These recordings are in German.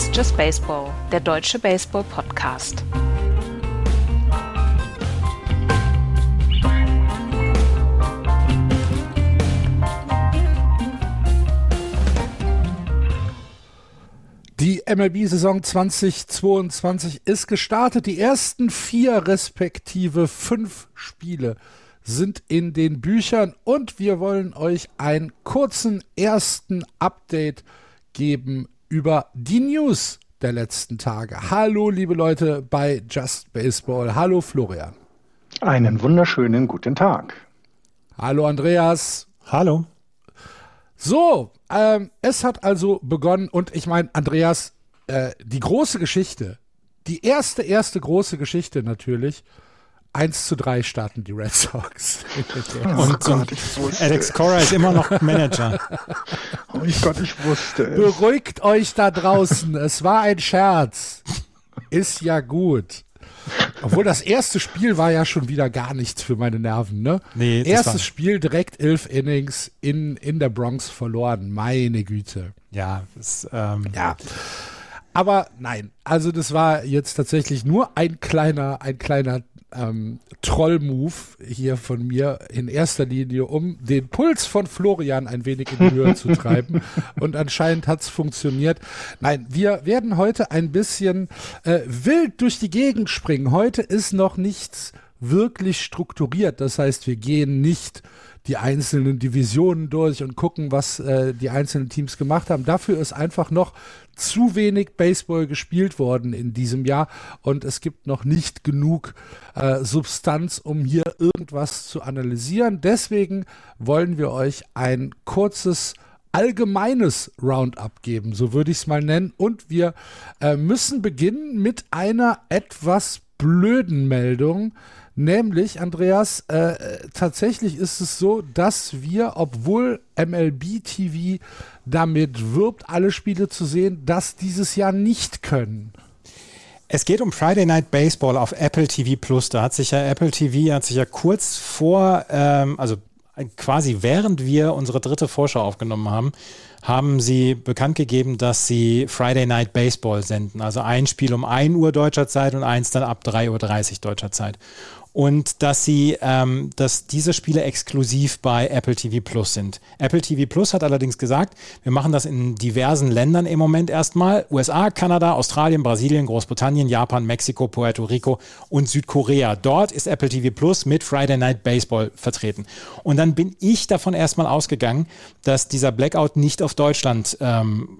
Ist Just Baseball, der deutsche Baseball-Podcast. Die MLB-Saison 2022 ist gestartet. Die ersten vier respektive fünf Spiele sind in den Büchern und wir wollen euch einen kurzen ersten Update geben über die News der letzten Tage. Hallo, liebe Leute bei Just Baseball. Hallo, Florian. Einen wunderschönen guten Tag. Hallo, Andreas. Hallo. So, ähm, es hat also begonnen und ich meine, Andreas, äh, die große Geschichte, die erste, erste große Geschichte natürlich, 1 zu 3 starten die Red Sox. Oh und Gott, Alex Cora ist immer noch Manager. Oh Gott, ich wusste es. Beruhigt euch da draußen, es war ein Scherz. Ist ja gut. Obwohl das erste Spiel war ja schon wieder gar nichts für meine Nerven, ne? Nee, Erstes Spiel direkt elf Innings in, in der Bronx verloren. Meine Güte. Ja, das, ähm ja. Aber nein, also das war jetzt tatsächlich nur ein kleiner, ein kleiner ähm, Troll-Move hier von mir in erster Linie, um den Puls von Florian ein wenig in die Höhe zu treiben. Und anscheinend hat's funktioniert. Nein, wir werden heute ein bisschen äh, wild durch die Gegend springen. Heute ist noch nichts wirklich strukturiert. Das heißt, wir gehen nicht die einzelnen Divisionen durch und gucken, was äh, die einzelnen Teams gemacht haben. Dafür ist einfach noch zu wenig Baseball gespielt worden in diesem Jahr und es gibt noch nicht genug äh, Substanz, um hier irgendwas zu analysieren. Deswegen wollen wir euch ein kurzes allgemeines Roundup geben, so würde ich es mal nennen. Und wir äh, müssen beginnen mit einer etwas blöden Meldung. Nämlich, Andreas, äh, tatsächlich ist es so, dass wir, obwohl MLB TV damit wirbt, alle Spiele zu sehen, das dieses Jahr nicht können. Es geht um Friday Night Baseball auf Apple TV Plus. Da hat sich ja Apple TV hat sich ja kurz vor, ähm, also quasi während wir unsere dritte Vorschau aufgenommen haben, haben sie bekannt gegeben, dass sie Friday Night Baseball senden. Also ein Spiel um 1 Uhr deutscher Zeit und eins dann ab 3.30 Uhr deutscher Zeit und dass sie, ähm, dass diese Spiele exklusiv bei Apple TV Plus sind. Apple TV Plus hat allerdings gesagt, wir machen das in diversen Ländern im Moment erstmal. USA, Kanada, Australien, Brasilien, Großbritannien, Japan, Mexiko, Puerto Rico und Südkorea. Dort ist Apple TV Plus mit Friday Night Baseball vertreten. Und dann bin ich davon erstmal ausgegangen, dass dieser Blackout nicht auf Deutschland ähm,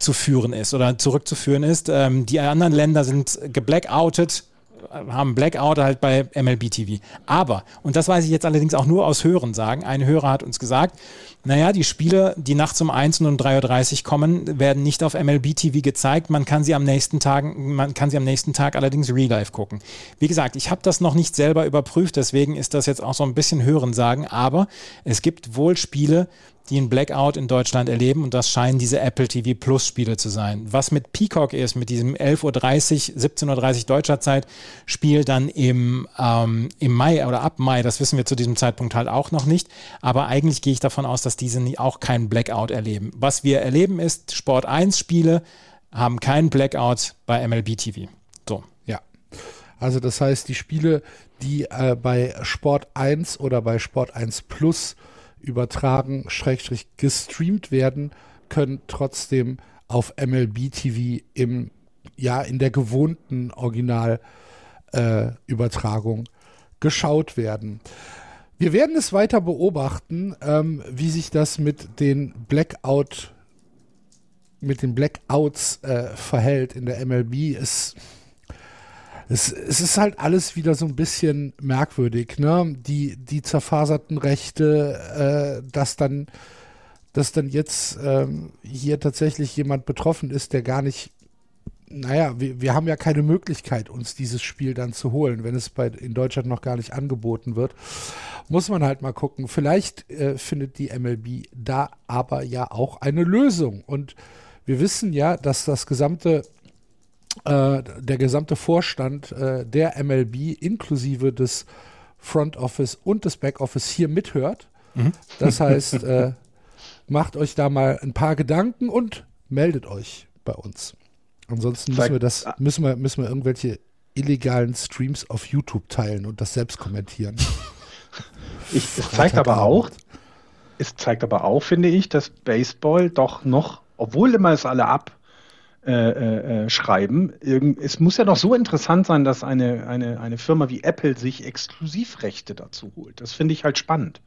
zu führen ist oder zurückzuführen ist. Ähm, die anderen Länder sind geblackoutet haben Blackout halt bei MLB TV. Aber, und das weiß ich jetzt allerdings auch nur aus Hören sagen, ein Hörer hat uns gesagt, naja, die Spiele, die nachts um 1 und um 3.30 Uhr kommen, werden nicht auf MLB TV gezeigt. Man kann sie am nächsten Tag, man kann sie am nächsten Tag allerdings real life gucken. Wie gesagt, ich habe das noch nicht selber überprüft, deswegen ist das jetzt auch so ein bisschen Hören sagen, aber es gibt wohl Spiele, die einen Blackout in Deutschland erleben und das scheinen diese Apple TV Plus Spiele zu sein. Was mit Peacock ist, mit diesem 11.30 Uhr, 17.30 Uhr deutscher Zeit Spiel dann im, ähm, im Mai oder ab Mai, das wissen wir zu diesem Zeitpunkt halt auch noch nicht, aber eigentlich gehe ich davon aus, dass diese auch keinen Blackout erleben. Was wir erleben ist, Sport 1 Spiele haben keinen Blackout bei MLB TV. So. Ja. Also das heißt, die Spiele, die äh, bei Sport 1 oder bei Sport 1 Plus übertragen, schrägstrich gestreamt werden, können trotzdem auf MLB TV im, ja, in der gewohnten Originalübertragung äh, geschaut werden. Wir werden es weiter beobachten, ähm, wie sich das mit den Blackout, mit den Blackouts äh, verhält in der MLB. Es es, es ist halt alles wieder so ein bisschen merkwürdig, ne? Die, die zerfaserten Rechte, äh, dass dann, dass dann jetzt ähm, hier tatsächlich jemand betroffen ist, der gar nicht naja, wir, wir haben ja keine Möglichkeit, uns dieses Spiel dann zu holen, wenn es bei, in Deutschland noch gar nicht angeboten wird. Muss man halt mal gucken. Vielleicht äh, findet die MLB da aber ja auch eine Lösung. Und wir wissen ja, dass das gesamte äh, der gesamte Vorstand äh, der MLB inklusive des Front Office und des Back Office hier mithört. Mhm. Das heißt, äh, macht euch da mal ein paar Gedanken und meldet euch bei uns. Ansonsten müssen wir das, müssen wir, müssen wir irgendwelche illegalen Streams auf YouTube teilen und das selbst kommentieren. Ich, es zeigt aber auch, es zeigt aber auch, finde ich, dass Baseball doch noch, obwohl immer es alle ab äh, äh, äh schreiben, es muss ja doch so interessant sein, dass eine, eine, eine Firma wie Apple sich Exklusivrechte dazu holt. Das finde ich halt spannend.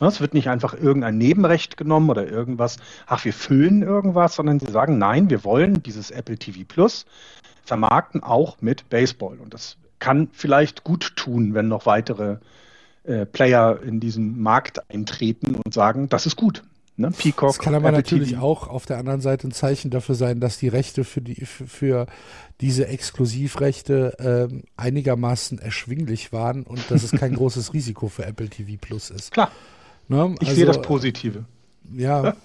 Ne, es wird nicht einfach irgendein Nebenrecht genommen oder irgendwas, ach, wir füllen irgendwas, sondern sie sagen, nein, wir wollen dieses Apple TV Plus vermarkten auch mit Baseball. Und das kann vielleicht gut tun, wenn noch weitere äh, Player in diesen Markt eintreten und sagen, das ist gut. Ne? Peacock, das kann aber Apple natürlich TV. auch auf der anderen Seite ein Zeichen dafür sein, dass die Rechte für, die, für, diese Exklusivrechte äh, einigermaßen erschwinglich waren und dass es kein großes Risiko für Apple TV Plus ist. Klar. Ne? Ich also, sehe das Positive. Ja.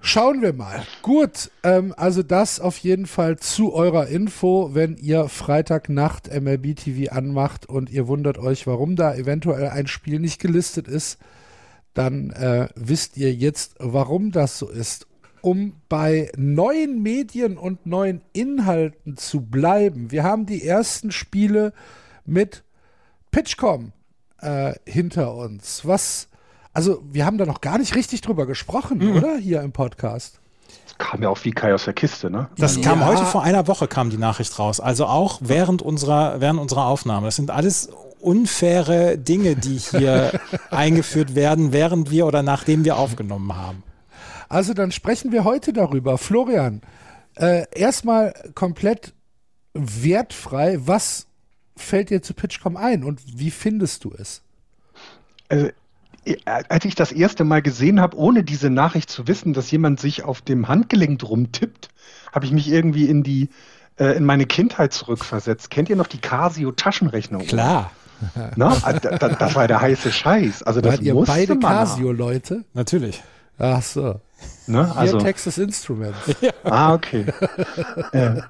Schauen wir mal. Gut, ähm, also das auf jeden Fall zu eurer Info, wenn ihr Freitagnacht MLB TV anmacht und ihr wundert euch, warum da eventuell ein Spiel nicht gelistet ist, dann äh, wisst ihr jetzt, warum das so ist. Um bei neuen Medien und neuen Inhalten zu bleiben. Wir haben die ersten Spiele mit Pitchcom äh, hinter uns. Was also wir haben da noch gar nicht richtig drüber gesprochen, mhm. oder? Hier im Podcast. Das kam ja auch wie Kai aus der Kiste, ne? Das kam ja. heute vor einer Woche kam die Nachricht raus. Also auch während unserer, während unserer Aufnahme. Das sind alles unfaire Dinge, die hier eingeführt werden, während wir oder nachdem wir aufgenommen haben. Also dann sprechen wir heute darüber. Florian, äh, erstmal komplett wertfrei, was fällt dir zu Pitchcom ein und wie findest du es? Also als ich das erste Mal gesehen habe, ohne diese Nachricht zu wissen, dass jemand sich auf dem Handgelenk rumtippt, habe ich mich irgendwie in die äh, in meine Kindheit zurückversetzt. Kennt ihr noch die Casio Taschenrechnung? Klar. Na, ah, das, das war der heiße Scheiß. Also das Wart ihr beide Casio-Leute? Natürlich. Ach so. Ne? Also, Hier Texas Instruments. Ja. Ah, okay. äh,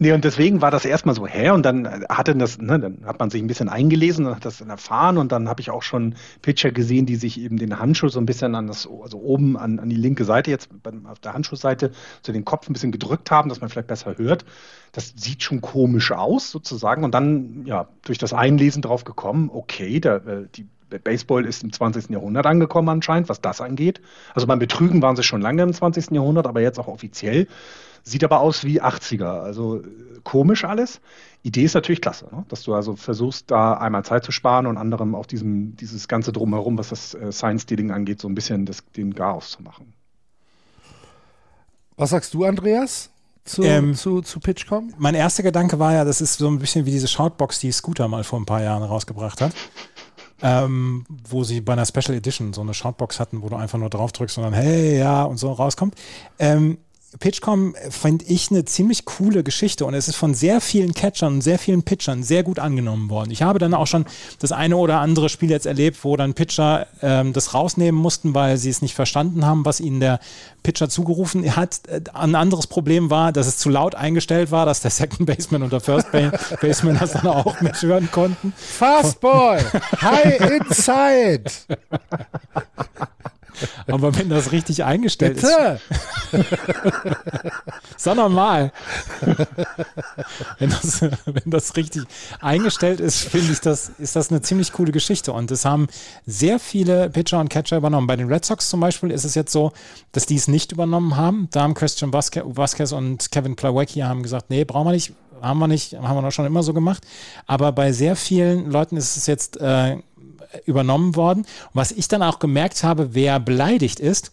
Nee, und deswegen war das erstmal so, hä? Und dann hatte das, ne, dann hat man sich ein bisschen eingelesen und hat das dann erfahren und dann habe ich auch schon Pitcher gesehen, die sich eben den Handschuh so ein bisschen an das, also oben an, an die linke Seite, jetzt auf der Handschuhseite, so den Kopf ein bisschen gedrückt haben, dass man vielleicht besser hört. Das sieht schon komisch aus, sozusagen. Und dann, ja, durch das Einlesen drauf gekommen, okay, da, äh, die Baseball ist im 20. Jahrhundert angekommen anscheinend, was das angeht. Also beim Betrügen waren sie schon lange im 20. Jahrhundert, aber jetzt auch offiziell. Sieht aber aus wie 80er, also äh, komisch alles. Idee ist natürlich klasse, ne? dass du also versuchst, da einmal Zeit zu sparen und anderem auf diesem, dieses ganze Drumherum, was das äh, Science-Dealing angeht, so ein bisschen das, den Chaos zu machen. Was sagst du, Andreas? Zu, ähm, zu, zu Pitchcom? Mein erster Gedanke war ja, das ist so ein bisschen wie diese Shoutbox, die Scooter mal vor ein paar Jahren rausgebracht hat. ähm, wo sie bei einer Special Edition so eine Shoutbox hatten, wo du einfach nur drauf drückst und dann hey, ja und so rauskommt. Ähm, Pitchcom fand ich eine ziemlich coole Geschichte und es ist von sehr vielen Catchern und sehr vielen Pitchern sehr gut angenommen worden. Ich habe dann auch schon das eine oder andere Spiel jetzt erlebt, wo dann Pitcher ähm, das rausnehmen mussten, weil sie es nicht verstanden haben, was ihnen der Pitcher zugerufen hat. Ein anderes Problem war, dass es zu laut eingestellt war, dass der Second Baseman und der First Baseman das dann auch mithören konnten. Fastball! High Inside! Aber wenn das richtig eingestellt Bitte? ist. Sag nochmal. wenn, das, wenn das richtig eingestellt ist, finde ich, das, ist das eine ziemlich coole Geschichte. Und das haben sehr viele Pitcher und Catcher übernommen. Bei den Red Sox zum Beispiel ist es jetzt so, dass die es nicht übernommen haben. Da haben Christian Vasquez und Kevin Plawecki haben gesagt, nee, brauchen wir nicht, haben wir nicht, haben wir noch schon immer so gemacht. Aber bei sehr vielen Leuten ist es jetzt äh, übernommen worden. Und was ich dann auch gemerkt habe, wer beleidigt ist,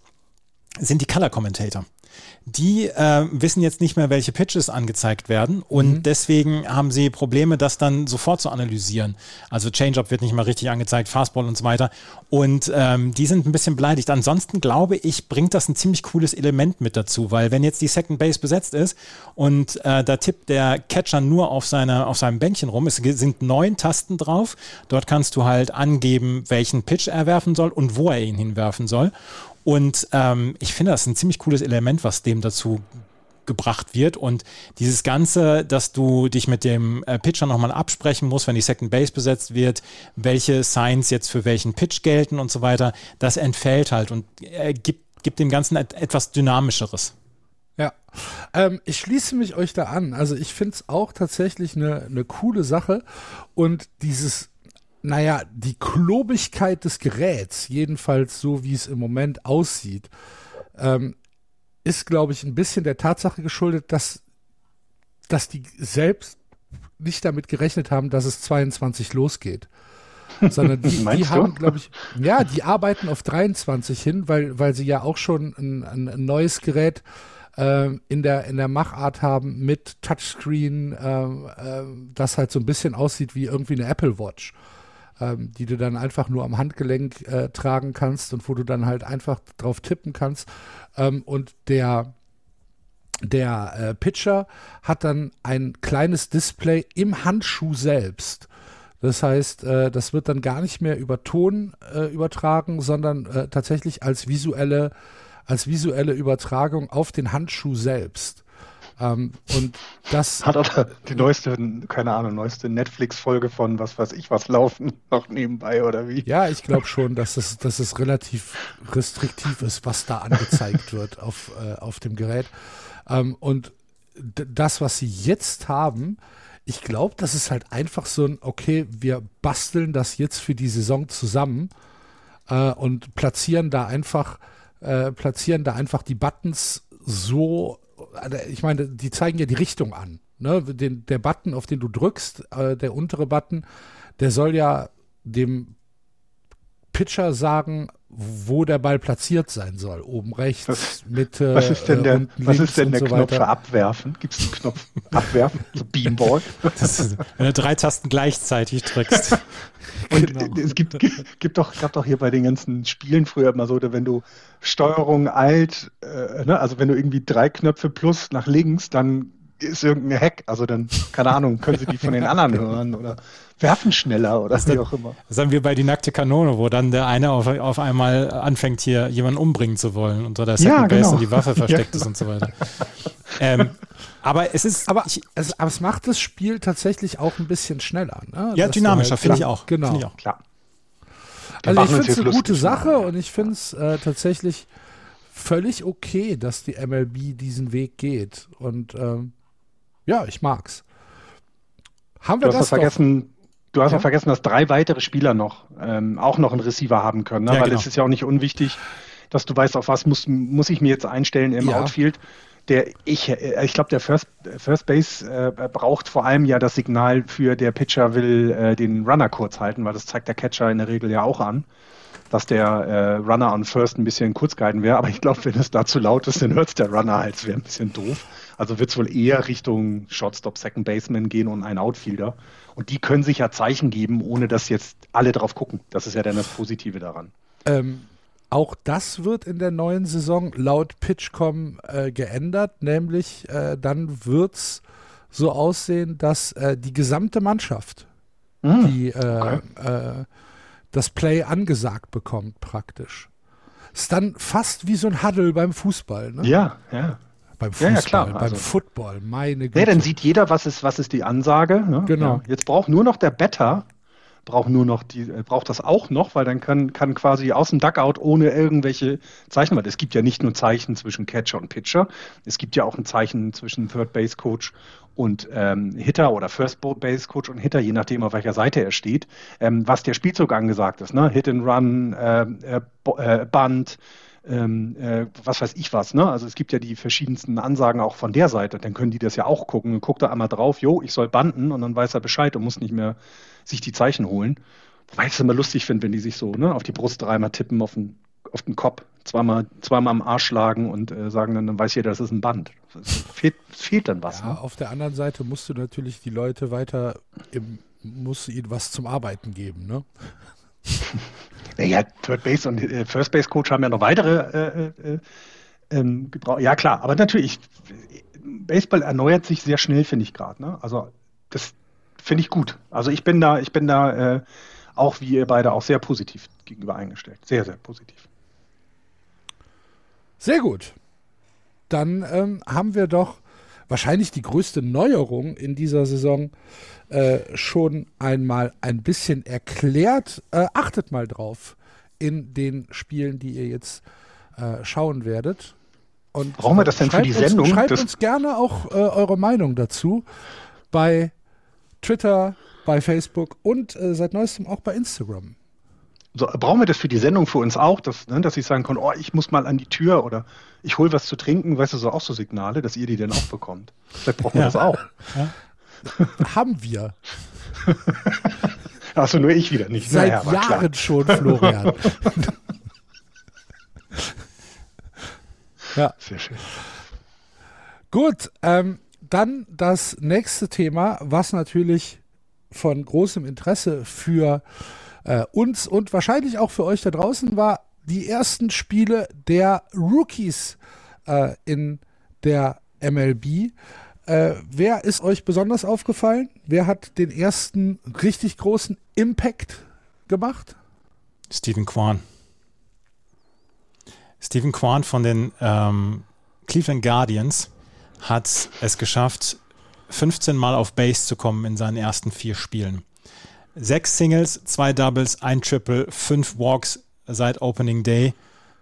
sind die Color Commentator die äh, wissen jetzt nicht mehr, welche Pitches angezeigt werden und mhm. deswegen haben sie Probleme, das dann sofort zu analysieren. Also Changeup wird nicht mehr richtig angezeigt, Fastball und so weiter. Und ähm, die sind ein bisschen beleidigt. Ansonsten glaube ich, bringt das ein ziemlich cooles Element mit dazu, weil wenn jetzt die Second Base besetzt ist und äh, da tippt der Catcher nur auf, seine, auf seinem Bänkchen rum, es sind neun Tasten drauf. Dort kannst du halt angeben, welchen Pitch er werfen soll und wo er ihn hinwerfen soll. Und ähm, ich finde, das ist ein ziemlich cooles Element, was dem dazu gebracht wird und dieses Ganze, dass du dich mit dem äh, Pitcher nochmal absprechen musst, wenn die Second Base besetzt wird, welche Signs jetzt für welchen Pitch gelten und so weiter, das entfällt halt und äh, gibt, gibt dem Ganzen et etwas Dynamischeres. Ja, ähm, ich schließe mich euch da an. Also ich finde es auch tatsächlich eine, eine coole Sache und dieses, naja, die Klobigkeit des Geräts, jedenfalls so wie es im Moment aussieht, ähm, ist, glaube ich, ein bisschen der Tatsache geschuldet, dass, dass die selbst nicht damit gerechnet haben, dass es 22 losgeht. Sondern die, die haben, glaube ich, ja, die arbeiten auf 23 hin, weil, weil sie ja auch schon ein, ein, neues Gerät äh, in, der, in der Machart haben mit Touchscreen, äh, äh, das halt so ein bisschen aussieht wie irgendwie eine Apple Watch. Ähm, die du dann einfach nur am Handgelenk äh, tragen kannst und wo du dann halt einfach drauf tippen kannst. Ähm, und der, der äh, Pitcher hat dann ein kleines Display im Handschuh selbst. Das heißt, äh, das wird dann gar nicht mehr über Ton äh, übertragen, sondern äh, tatsächlich als visuelle, als visuelle Übertragung auf den Handschuh selbst. Ähm, und das hat auch die neueste, keine Ahnung, neueste Netflix-Folge von was weiß ich was laufen noch nebenbei oder wie? Ja, ich glaube schon, dass es, dass es relativ restriktiv ist, was da angezeigt wird auf, äh, auf dem Gerät. Ähm, und das, was sie jetzt haben, ich glaube, das ist halt einfach so ein, okay, wir basteln das jetzt für die Saison zusammen äh, und platzieren da einfach, äh, platzieren da einfach die Buttons so, ich meine, die zeigen ja die Richtung an. Ne? Den, der Button, auf den du drückst, äh, der untere Button, der soll ja dem Pitcher sagen, wo der Ball platziert sein soll. Oben rechts, was, Mitte, was ist denn der, was ist denn der so Knopf weiter. für Abwerfen? Gibt es einen Knopf Abwerfen? So Beanball? Ist, wenn du drei Tasten gleichzeitig drückst. Und Genau. es gibt, gibt doch, gab doch hier bei den ganzen Spielen früher immer so, wenn du Steuerung alt, äh, ne, also wenn du irgendwie drei Knöpfe plus nach links, dann ist irgendein Hack. Also dann, keine Ahnung, können sie die von den anderen hören oder werfen schneller oder wie auch immer. Das haben wir bei die nackte Kanone, wo dann der eine auf, auf einmal anfängt, hier jemanden umbringen zu wollen und so der Second Ja, Base genau. und die Waffe versteckt Ja, ist und so weiter. Ähm, aber es ist, Aber, ich, es, aber es macht das Spiel tatsächlich auch ein bisschen schneller. Ne? ja, Dass dynamischer, halt- finde ich auch. Genau. Ich auch. Klar. Also ich finde es eine gute Sache ja. und ich finde es äh, tatsächlich völlig okay, dass die MLB diesen Weg geht. Und ähm, ja, ich mag's. Haben wir Du hast ja das vergessen, du hast ja. Vergessen, dass drei weitere Spieler noch ähm, auch noch einen Receiver haben können, ne? Ja, weil genau. es ist ja auch nicht unwichtig, dass du weißt, auf was muss, muss ich mir jetzt einstellen im Ja. Outfield. Der ich, äh, ich glaube, der First, First Base äh, braucht vor allem ja das Signal für der Pitcher will äh, den Runner kurz halten, weil das zeigt der Catcher in der Regel ja auch an, dass der äh, Runner on First ein bisschen kurz gehalten wäre. Aber ich glaube, wenn es da zu laut ist, dann hört es der Runner halt, es wäre ein bisschen doof. Also wird es wohl eher Richtung Shortstop, Second Baseman gehen und ein Outfielder. Und die können sich ja Zeichen geben, ohne dass jetzt alle drauf gucken. Das ist ja dann das Positive daran. Ähm, auch das wird in der neuen Saison laut Pitchcom äh, geändert, nämlich äh, dann wird's so aussehen, dass äh, die gesamte Mannschaft Hm. die äh, äh, das Play angesagt bekommt praktisch. Ist dann fast wie so ein Huddle beim Fußball, ne? Ja, ja. Beim Ja, Fußball, ja, klar, beim also- Football, meine Güte. Ja, dann sieht jeder, was ist, was ist die Ansage. Ne? Genau. Ja. Jetzt braucht nur noch der Better, braucht nur noch die, äh, braucht das auch noch, weil dann kann, kann quasi aus dem Duckout ohne irgendwelche Zeichen, weil es gibt ja nicht nur Zeichen zwischen Catcher und Pitcher, es gibt ja auch ein Zeichen zwischen Third Base Coach und ähm, Hitter oder First Base Coach und Hitter, je nachdem auf welcher Seite er steht, ähm, was der Spielzug angesagt ist, ne? Hit and Run, äh, äh, äh, Bunt, ähm, äh, was weiß ich was, ne? Also es gibt ja die verschiedensten Ansagen auch von der Seite. Dann können die das ja auch gucken. Dann guckt er einmal drauf, jo, ich soll banden und dann weiß er Bescheid und muss nicht mehr sich die Zeichen holen. Wobei ich es immer lustig finde, wenn die sich so ne, auf die Brust dreimal tippen, auf den, auf den Kopf, zweimal, zweimal am Arsch schlagen und äh, sagen dann, dann weiß jeder, das ist ein Band. Es fehlt, fehlt dann was. Ja, Ne? auf der anderen Seite musst du natürlich die Leute weiter im, musst du ihnen was zum Arbeiten geben, ne? Naja, Third Base und äh, First Base Coach haben ja noch weitere äh, äh, ähm, Gebrauch. Ja, klar, aber natürlich, Baseball erneuert sich sehr schnell, finde ich gerade. Ne? Also, das finde ich gut. Also, ich bin da, ich bin da äh, auch wie ihr beide auch sehr positiv gegenüber eingestellt. Sehr, sehr positiv. Sehr gut. Dann ähm, haben wir doch wahrscheinlich die größte Neuerung in dieser Saison äh, schon einmal ein bisschen erklärt. Äh, achtet mal drauf in den Spielen, die ihr jetzt äh, schauen werdet. Und Brauchen wir das denn für die schreibt Sendung? Uns, schreibt uns gerne auch äh, eure Meinung dazu bei Twitter, bei Facebook und äh, seit neuestem auch bei Instagram. So, brauchen wir das für die Sendung für uns auch, dass, ne, dass ich sagen kann, oh, ich muss mal an die Tür oder ich hole was zu trinken, weißt du, so auch so Signale, dass ihr die dann auch bekommt. Vielleicht brauchen wir Ja. das auch. Haben wir. Achso, nur ich wieder nicht. Seit Naja. Jahren schon, Florian. ja. Sehr schön. Gut, ähm, dann das nächste Thema, was natürlich von großem Interesse für äh, uns und wahrscheinlich auch für euch da draußen war, die ersten Spiele der Rookies äh, in der MLB. Äh, wer ist euch besonders aufgefallen? Wer hat den ersten richtig großen Impact gemacht? Stephen Kwan. Stephen Kwan von den ähm, Cleveland Guardians hat es geschafft, 15 Mal auf Base zu kommen in seinen ersten vier Spielen. Sechs Singles, zwei Doubles, ein Triple, fünf Walks seit Opening Day.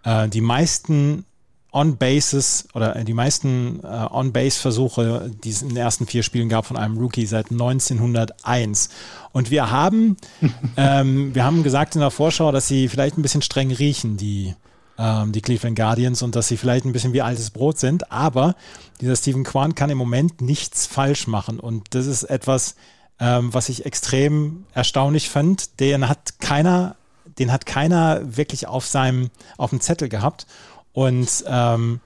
Äh, die meisten On-Bases oder äh, die meisten äh, On-Base-Versuche, die es in den ersten vier Spielen gab von einem Rookie seit 1901. Und wir haben, ähm, wir haben gesagt in der Vorschau, dass sie vielleicht ein bisschen streng riechen, die, ähm, die Cleveland Guardians, und dass sie vielleicht ein bisschen wie altes Brot sind. Aber dieser Stephen Kwan kann im Moment nichts falsch machen. Und das ist etwas, ähm, was ich extrem erstaunlich fand. Den hat keiner, den hat keiner wirklich auf seinem, auf dem Zettel gehabt. Und ähm,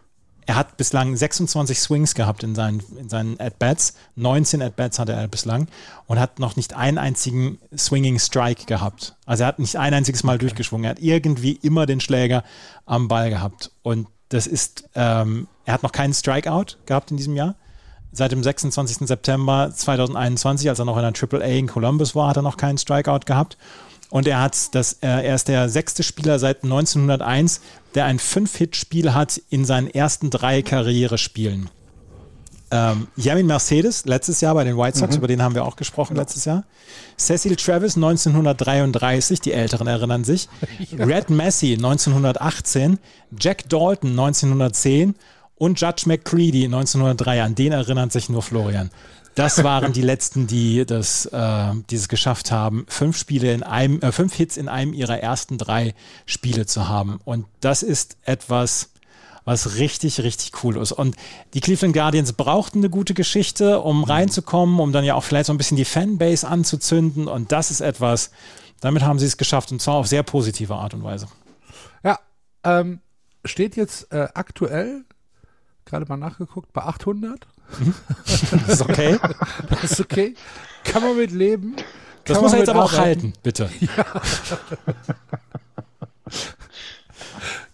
er hat bislang 26 Swings gehabt in seinen, in seinen At-Bats. 19 At-Bats hatte er bislang und hat noch nicht einen einzigen Swinging Strike gehabt. Also er hat nicht ein einziges Mal durchgeschwungen. Er hat irgendwie immer den Schläger am Ball gehabt. Und das ist, ähm, er hat noch keinen Strikeout gehabt in diesem Jahr. Seit dem 26. September 2021, als er noch in der AAA in Columbus war, hat er noch keinen Strikeout gehabt. Und er hat das, äh, er ist der sechste Spieler seit 1901, der ein Fünf-Hit-Spiel hat in seinen ersten drei Karrierespielen. Ähm, Yamin Mercedes, letztes Jahr bei den White Sox, über den haben wir auch gesprochen letztes Jahr. Cecil Travis 1933, die Älteren erinnern sich. Red Massey 1918, Jack Dalton 1910 und Judge McCready 1903. An den erinnert sich nur Florian. Das waren die letzten, die das, äh, dieses geschafft haben, fünf Spiele in einem, äh, fünf Hits in einem ihrer ersten drei Spiele zu haben. Und das ist etwas, was richtig, richtig cool ist. Und die Cleveland Guardians brauchten eine gute Geschichte, um reinzukommen, um dann ja auch vielleicht so ein bisschen die Fanbase anzuzünden. Und das ist etwas, damit haben sie es geschafft und zwar auf sehr positive Art und Weise. Ja, ähm, steht jetzt äh, aktuell, gerade mal nachgeguckt, bei 800. Das ist okay. Das ist okay. Kann man mit leben. Das Kann muss man er jetzt aber auch halten, bitte.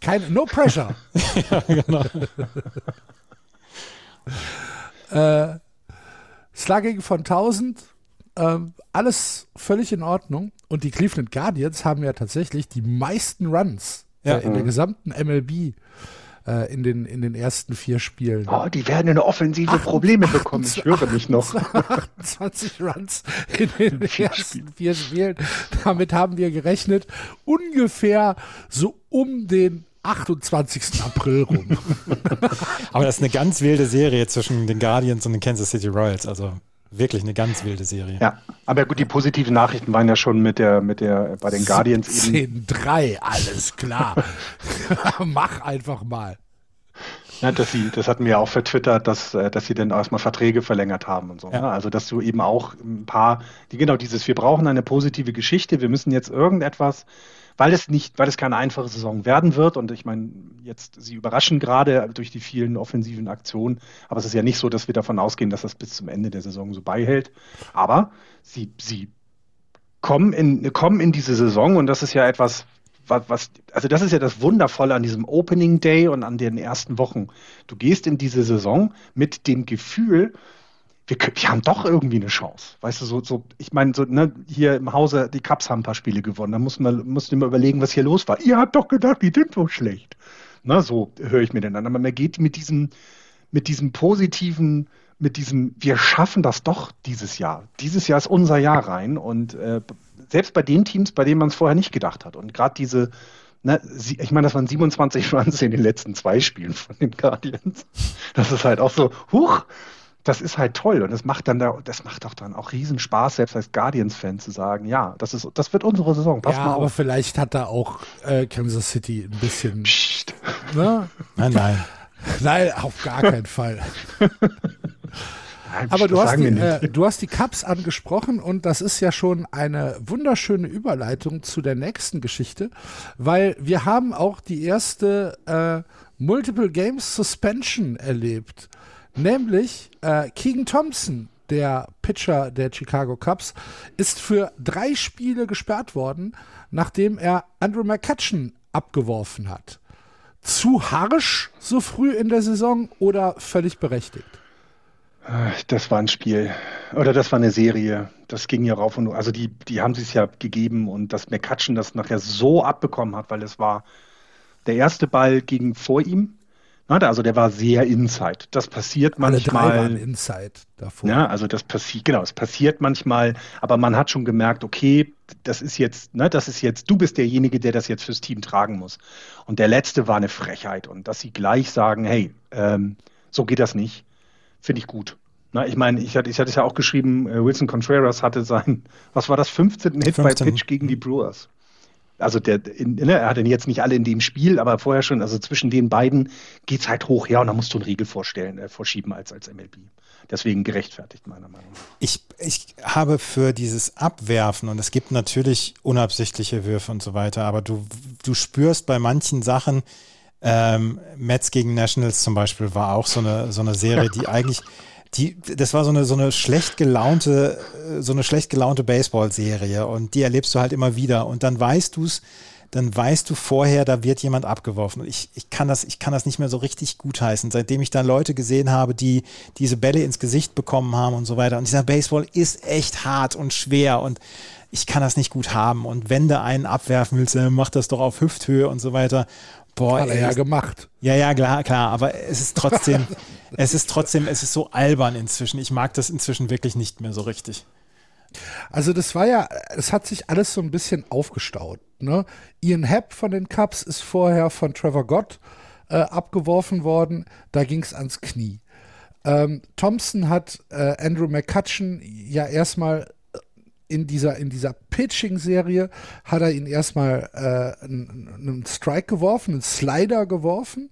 Kein, no pressure. genau. äh, Slugging von 1000, ähm, alles völlig in Ordnung. Und die Cleveland Guardians haben ja tatsächlich die meisten Runs Ja. äh, in der gesamten MLB äh, in, den, in den ersten vier Spielen. Oh, die werden in der Offensive Probleme bekommen. Ich höre mich noch. 28 Runs in den Vier ersten vier Spielen. Damit haben wir gerechnet. Ungefähr so um den 28. April rum. Aber das ist eine ganz wilde Serie zwischen den Guardians und den Kansas City Royals. Also wirklich eine ganz wilde Serie. Ja, aber gut, die positiven Nachrichten waren ja schon mit der, mit der, bei den Guardians eben, 10-3, alles klar. Mach einfach mal. ja, dass sie, das hatten wir ja auch vertwittert, dass, äh, dass sie dann erstmal Verträge verlängert haben und so. Ja. Ne? Also, dass du eben auch ein paar, die genau dieses, wir brauchen eine positive Geschichte, wir müssen jetzt irgendetwas, weil es nicht, weil es keine einfache Saison werden wird. Und ich meine, jetzt, sie überraschen gerade durch die vielen offensiven Aktionen, aber es ist ja nicht so, dass wir davon ausgehen, dass das bis zum Ende der Saison so beihält, aber sie, sie kommen in, kommen in diese Saison. Und das ist ja etwas, was, also das ist ja das Wundervolle an diesem Opening Day und an den ersten Wochen. Du gehst in diese Saison mit dem Gefühl, wir, wir haben doch irgendwie eine Chance. Weißt du, so, so ich meine, so, ne, hier im Hause, die Cubs haben ein paar Spiele gewonnen. Da muss man, muss man überlegen, was hier los war. Ihr habt doch gedacht, die sind so schlecht. Na, so höre ich mir denn an. Aber man geht mit diesem, mit diesem positiven, mit diesem, wir schaffen das doch dieses Jahr. Dieses Jahr ist unser Jahr rein und äh, selbst bei den Teams, bei denen man es vorher nicht gedacht hat. Und gerade diese, na, ich meine, das waren 27 Runs in den letzten zwei Spielen von den Guardians. Das ist halt auch so, huch, das ist halt toll und das macht dann da, das macht doch dann auch riesen Spaß, selbst als Guardians-Fan zu sagen, ja, das ist, das wird unsere Saison. Pass ja, mal aber vielleicht hat da auch äh, Kansas City ein bisschen. Psst. Ne? Nein, nein. Nein, auf gar keinen Fall. Aber du hast, die, äh, du hast die Cups angesprochen und das ist ja schon eine wunderschöne Überleitung zu der nächsten Geschichte, weil wir haben auch die erste äh, Multiple Games Suspension erlebt. Nämlich äh, Keegan Thompson, der Pitcher der Chicago Cubs, ist für drei Spiele gesperrt worden, nachdem er Andrew McCutcheon abgeworfen hat. Zu harsch so früh in der Saison oder völlig berechtigt? Das war ein Spiel oder das war eine Serie. Das ging ja rauf und also die, die haben sich ja gegeben und dass McCutcheon das nachher so abbekommen hat, weil es war der erste Ball ging vor ihm. Also der war sehr inside. Das passiert manchmal. Alle drei waren inside davor. Ja, also das passiert, genau, es passiert manchmal, aber man hat schon gemerkt, okay, das ist jetzt, ne, das ist jetzt, du bist derjenige, der das jetzt fürs Team tragen muss. Und der letzte war eine Frechheit. Und dass sie gleich sagen, hey, ähm, so geht das nicht finde ich gut. Na, ich meine, ich hatte, ich hatte es ja auch geschrieben, äh, Wilson Contreras hatte sein, was war das, 15. Hit 15. bei Pitch gegen die Brewers. Also der, in, ne, er hatte jetzt nicht alle in dem Spiel, aber vorher schon, also zwischen den beiden geht es halt hoch her und da musst du einen Riegel vorstellen, äh, vorschieben als, als MLB. Deswegen gerechtfertigt, meiner Meinung nach. Ich, ich habe für dieses Abwerfen, und es gibt natürlich unabsichtliche Würfe und so weiter, aber du, du spürst bei manchen Sachen, ähm, Mets gegen Nationals zum Beispiel war auch so eine, so eine Serie, die eigentlich, die, das war so eine, so eine schlecht gelaunte, so eine schlecht gelaunte Baseball-Serie und die erlebst du halt immer wieder und dann weißt du es, dann weißt du vorher, da wird jemand abgeworfen. Ich, ich, kann das, ich kann das nicht mehr so richtig gutheißen, seitdem ich da Leute gesehen habe, die diese Bälle ins Gesicht bekommen haben und so weiter. Und dieser Baseball ist echt hart und schwer und ich kann das nicht gut haben. Und wenn du einen abwerfen willst, dann mach das doch auf Hüfthöhe und so weiter. Boah, Hat er ja gemacht. Ja, ja, klar, klar. Aber es ist trotzdem, es ist trotzdem, es ist so albern inzwischen. Ich mag das inzwischen wirklich nicht mehr so richtig. Also das war ja, es hat sich alles so ein bisschen aufgestaut. Ne? Ian Happ von den Cubs ist vorher von Trevor Gott äh, abgeworfen worden. Da ging es ans Knie. Ähm, Thompson hat äh, Andrew McCutcheon ja erstmal in dieser, in dieser Pitching-Serie hat er ihn erstmal äh, einen, einen, Strike geworfen, einen Slider geworfen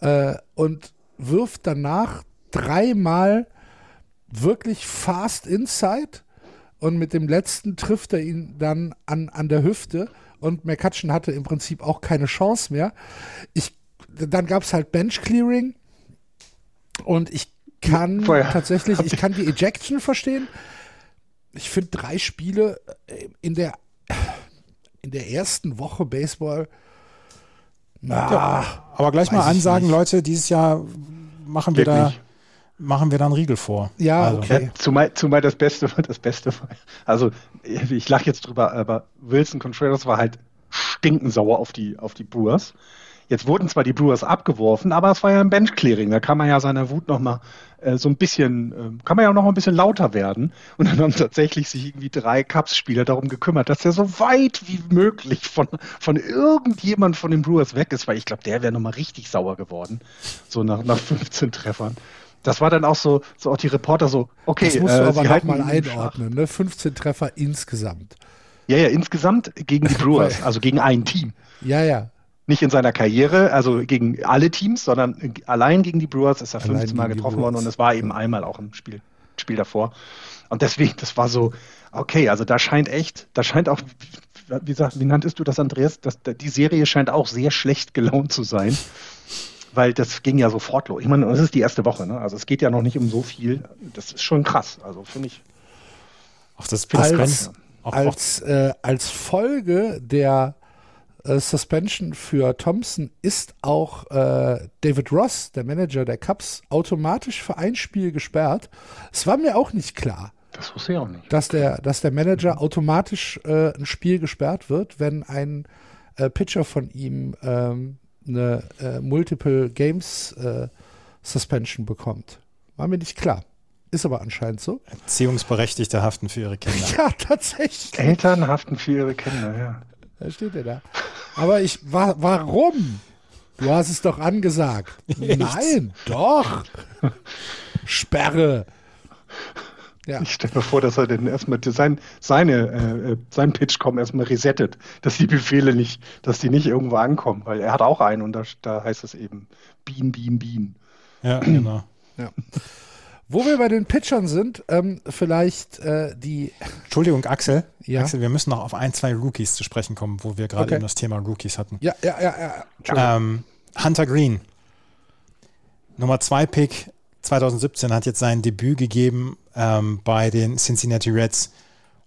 äh, und wirft danach dreimal wirklich fast inside und mit dem letzten trifft er ihn dann an, an der Hüfte und McCutcheon hatte im Prinzip auch keine Chance mehr. Ich, dann gab es halt Bench Clearing und ich kann Vorher. tatsächlich, ich kann die Ejection verstehen, ich finde drei Spiele äh, in der, in der ersten Woche Baseball. Na, ja, aber gleich mal ansagen, Leute, dieses Jahr machen wir da. Machen wir da einen Riegel vor. Ja, also. okay. Ja, zumal, zumal das Beste, das Beste, also ich lache jetzt drüber, aber Wilson Contreras war halt stinkensauer auf die, auf die Brewers. Jetzt wurden zwar die Brewers abgeworfen, aber es war ja ein Bench-Clearing. Da kann man ja seiner Wut nochmal äh, so ein bisschen, äh, kann man ja noch ein bisschen lauter werden. Und dann haben tatsächlich sich irgendwie drei Cups-Spieler darum gekümmert, dass er so weit wie möglich von, von irgendjemand von den Brewers weg ist, weil ich glaube, der wäre nochmal richtig sauer geworden. So nach, nach 15 Treffern. Das war dann auch so, so auch die Reporter so, okay, das musst du äh, aber halt mal einordnen, ne? 15 Treffer insgesamt. Ja, ja, insgesamt gegen die Brewers, also gegen ein Team. Ja, ja. Nicht in seiner Karriere, also gegen alle Teams, sondern allein gegen die Brewers ist er 15 Mal getroffen worden und es war eben einmal auch im Spiel, Spiel davor. Und deswegen, das war so, okay, also da scheint echt, da scheint auch, wie gesagt, wie nanntest du das, Andreas? Das, die Serie scheint auch sehr schlecht gelaunt zu sein, weil das ging ja sofort los. Ich meine, das ist die erste Woche, ne? Also es geht ja noch nicht um so viel. Das ist schon krass, also finde ich. Auch das als, als, äh, als Folge der äh, Suspension für Thompson ist auch äh, David Ross, der Manager der Cubs, automatisch für ein Spiel gesperrt. Es war mir auch nicht klar. Das wusste ich auch nicht. Dass der, dass der Manager automatisch äh, ein Spiel gesperrt wird, wenn ein äh, Pitcher von ihm ähm, eine äh, Multiple Games äh, Suspension bekommt. War mir nicht klar. Ist aber anscheinend so. Erziehungsberechtigte haften für ihre Kinder. ja, tatsächlich. Eltern haften für ihre Kinder, ja. Da steht er da. Aber ich, wa warum? Du hast es doch angesagt. Nein, doch. Sperre. Ja. Ich stelle mir vor, dass er dann erstmal sein, seine, äh, äh sein Pitch-Com erstmal resettet, dass die Befehle nicht, dass die nicht irgendwo ankommen, weil er hat auch einen und da, da heißt es eben Beam, Beam, Beam. Ja, genau. ja. Wo wir bei den Pitchern sind, ähm, vielleicht äh, die. Entschuldigung, Axel. Ja? Axel, wir müssen noch auf ein, zwei Rookies zu sprechen kommen, wo wir gerade okay. eben das Thema Rookies hatten. Ja, ja, ja. ja. Ähm, Hunter Green, Nummer zwei Pick 2017, hat jetzt sein Debüt gegeben ähm, bei den Cincinnati Reds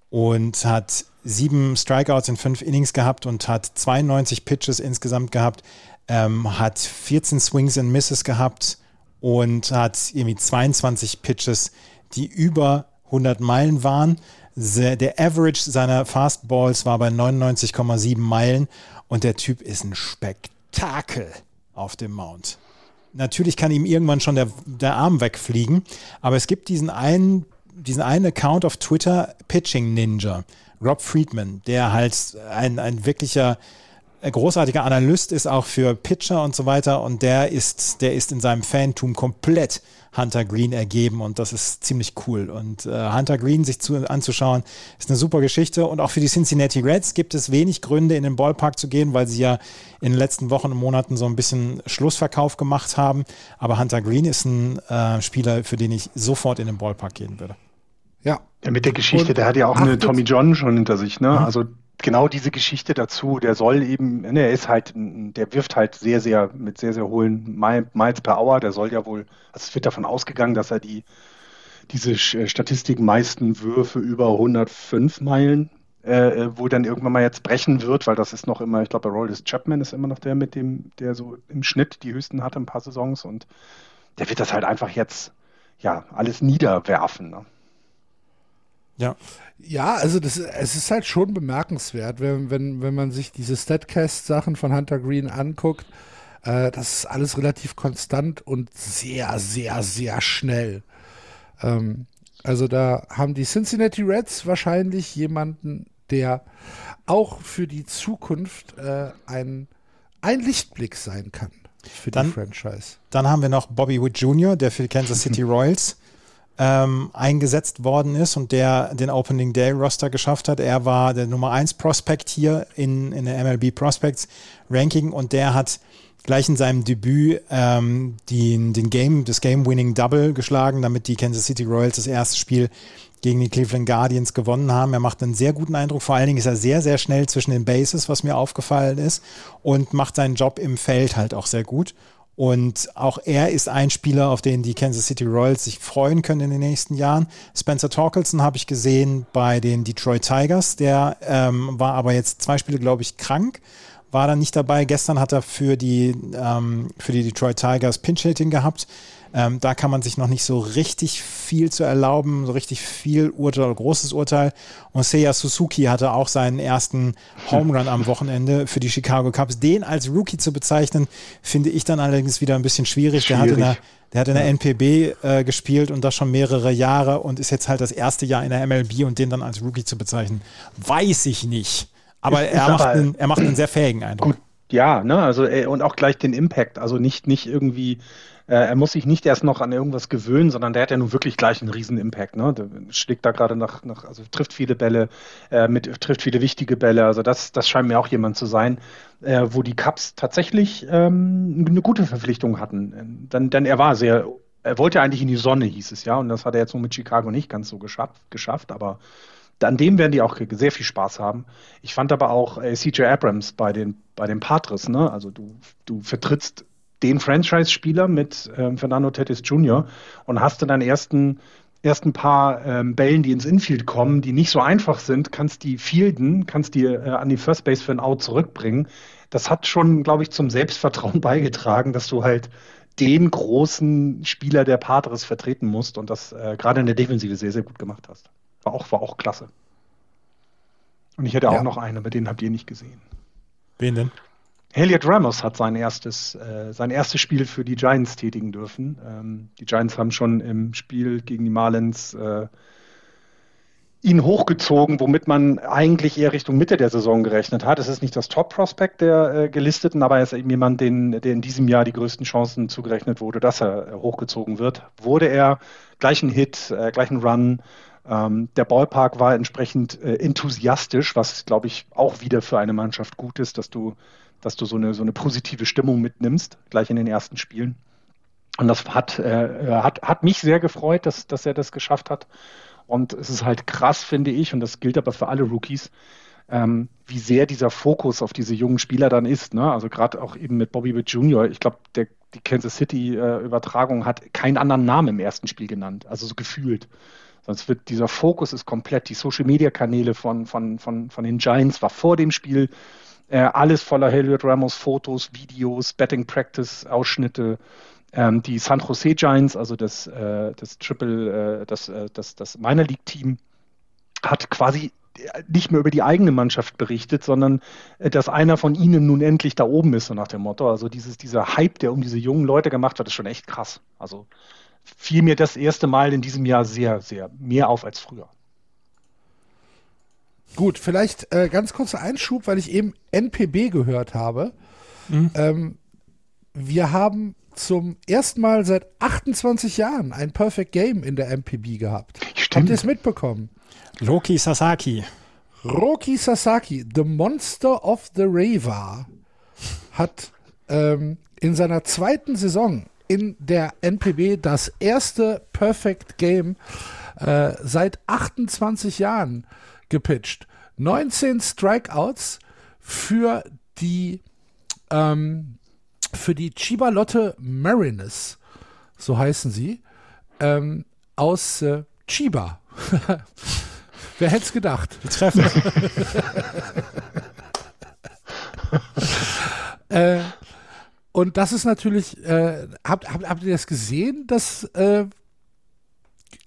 und hat sieben Strikeouts in fünf Innings gehabt und hat 92 Pitches insgesamt gehabt, ähm, hat 14 Swings and Misses gehabt und hat irgendwie 22 Pitches, die über 100 Meilen waren. Der Average seiner Fastballs war bei 99,7 Meilen und der Typ ist ein Spektakel auf dem Mount. Natürlich kann ihm irgendwann schon der, der Arm wegfliegen, aber es gibt diesen einen, diesen einen Account auf Twitter, Pitching Ninja, Rob Friedman, der halt ein, ein wirklicher großartiger Analyst ist auch für Pitcher und so weiter und der ist, der ist in seinem Fantum komplett Hunter Green ergeben und das ist ziemlich cool. Und äh, Hunter Green sich zu, anzuschauen, ist eine super Geschichte. Und auch für die Cincinnati Reds gibt es wenig Gründe, in den Ballpark zu gehen, weil sie ja in den letzten Wochen und Monaten so ein bisschen Schlussverkauf gemacht haben. Aber Hunter Green ist ein äh, Spieler, für den ich sofort in den Ballpark gehen würde. Ja. ja mit der Geschichte, und der hat ja auch eine Tommy John schon hinter sich, ne? Mhm. Also genau diese Geschichte dazu. Der soll eben, ne, er ist halt, der wirft halt sehr, sehr mit sehr, sehr hohen Miles per Hour. Der soll ja wohl, also es wird davon ausgegangen, dass er die diese äh, Statistiken meisten Würfe über 105 Meilen äh, äh, wohl dann irgendwann mal jetzt brechen wird, weil das ist noch immer, ich glaube, Roldis Chapman ist immer noch der mit dem, der so im Schnitt die höchsten hatte ein paar Saisons und der wird das halt einfach jetzt ja alles niederwerfen. Ne? Ja. Ja, also das, es ist halt schon bemerkenswert, wenn, wenn, wenn man sich diese Statcast-Sachen von Hunter Green anguckt. Äh, das ist alles relativ konstant und sehr, sehr, sehr schnell. Ähm, also da haben die Cincinnati Reds wahrscheinlich jemanden, der auch für die Zukunft äh, ein, ein Lichtblick sein kann für dann, die Franchise. Dann haben wir noch Bobby Witt Jr., der für die Kansas City Royals ähm, eingesetzt worden ist und der den Opening Day Roster geschafft hat. Er war der Nummer 1 Prospect hier in, in der MLB Prospects Ranking und der hat gleich in seinem Debüt ähm, den, den Game, das Game-Winning Double geschlagen, damit die Kansas City Royals das erste Spiel gegen die Cleveland Guardians gewonnen haben. Er macht einen sehr guten Eindruck. Vor allen Dingen ist er sehr, sehr schnell zwischen den Bases, was mir aufgefallen ist, und macht seinen Job im Feld halt auch sehr gut. Und auch er ist ein Spieler, auf den die Kansas City Royals sich freuen können in den nächsten Jahren. Spencer Torkelson habe ich gesehen bei den Detroit Tigers. Der ähm, war aber jetzt zwei Spiele, glaube ich, krank. War dann nicht dabei. Gestern hat er für die, ähm, für die Detroit Tigers Pinch-Hitting gehabt. Ähm, da kann man sich noch nicht so richtig viel zu erlauben, so richtig viel Urteil, großes Urteil. Und Seiya Suzuki hatte auch seinen ersten Home Run am Wochenende für die Chicago Cubs. Den als Rookie zu bezeichnen, finde ich dann allerdings wieder ein bisschen schwierig. schwierig. Der hat in der, der hat in der NPB äh, gespielt und das schon mehrere Jahre und ist jetzt halt das erste Jahr in der MLB und den dann als Rookie zu bezeichnen, weiß ich nicht. Aber er macht, einen, er macht einen sehr fähigen Eindruck. Gut, ja, ne, also äh, und auch gleich den Impact, also nicht, nicht irgendwie äh, er muss sich nicht erst noch an irgendwas gewöhnen, sondern der hat ja nun wirklich gleich einen riesen Impact. Ne? Der schlägt da gerade nach, nach, also trifft viele Bälle, äh, mit, trifft viele wichtige Bälle. Also das, das scheint mir auch jemand zu sein, äh, wo die Cups tatsächlich ähm, eine gute Verpflichtung hatten. Denn, denn er war sehr, er wollte eigentlich in die Sonne, hieß es ja, und das hat er jetzt so mit Chicago nicht ganz so geschafft, geschafft aber an dem werden die auch sehr viel Spaß haben. Ich fand aber auch äh, CJ Abrams bei den, bei den Patres, ne? Also du, du vertrittst den Franchise-Spieler mit ähm, Fernando Tatis Jr. und hast dann ersten ersten paar ähm, Bällen, die ins Infield kommen, die nicht so einfach sind, kannst die fielden, kannst die äh, an die First Base für ein Out zurückbringen. Das hat schon, glaube ich, zum Selbstvertrauen beigetragen, dass du halt den großen Spieler der Padres vertreten musst und das äh, gerade in der Defensive sehr, sehr gut gemacht hast. War auch, war auch klasse. Und ich hätte ja. auch noch einen, aber den habt ihr nicht gesehen. Wen denn? Elliot Ramos hat sein erstes, äh, sein erstes Spiel für die Giants tätigen dürfen. Ähm, die Giants haben schon im Spiel gegen die Marlins äh, ihn hochgezogen, womit man eigentlich eher Richtung Mitte der Saison gerechnet hat. Es ist nicht das Top-Prospect der äh, gelisteten, aber er ist eben jemand, den, der in diesem Jahr die größten Chancen zugerechnet wurde, dass er äh, hochgezogen wird. Wurde er gleich ein Hit, äh, gleich ein Run. Ähm, der Ballpark war entsprechend äh, enthusiastisch, was, glaube ich, auch wieder für eine Mannschaft gut ist, dass du, dass du so eine, so eine positive Stimmung mitnimmst, gleich in den ersten Spielen. Und das hat, äh, hat, hat mich sehr gefreut, dass, dass er das geschafft hat. Und es ist halt krass, finde ich, und das gilt aber für alle Rookies, ähm, wie sehr dieser Fokus auf diese jungen Spieler dann ist. Ne? Also gerade auch eben mit Bobby Witt Jr., ich glaube, die Kansas City-Übertragung äh, hat keinen anderen Namen im ersten Spiel genannt, also so gefühlt. Sonst wird dieser Fokus ist komplett, die Social-Media-Kanäle von, von, von, von den Giants war vor dem Spiel äh, alles voller Heliot Ramos Fotos, Videos, Betting Practice, Ausschnitte. Ähm, die San Jose Giants, also das, äh, das Triple, äh, das, äh, das, das Minor League Team, hat quasi nicht mehr über die eigene Mannschaft berichtet, sondern äh, dass einer von ihnen nun endlich da oben ist, so nach dem Motto. Also dieses, dieser Hype, der um diese jungen Leute gemacht wird, ist schon echt krass. Also fiel mir das erste Mal in diesem Jahr sehr, sehr mehr auf als früher. Gut, vielleicht äh, ganz kurzer Einschub, weil ich eben NPB gehört habe. Mhm. Ähm, wir haben zum ersten Mal seit 28 Jahren ein Perfect Game in der MPB gehabt. Stimmt. Habt ihr es mitbekommen? Roki Sasaki. Roki Sasaki, The Monster of the Rava, hat ähm, in seiner zweiten Saison in der NPB das erste Perfect Game äh, seit 28 Jahren gepitcht. 19 Strikeouts für die ähm, für die Chibalotte Mariners, so heißen sie, ähm, aus äh, Chiba. Wer hätte es gedacht? Die treffen. äh, und das ist natürlich, äh, habt, habt, habt ihr das gesehen, dass äh,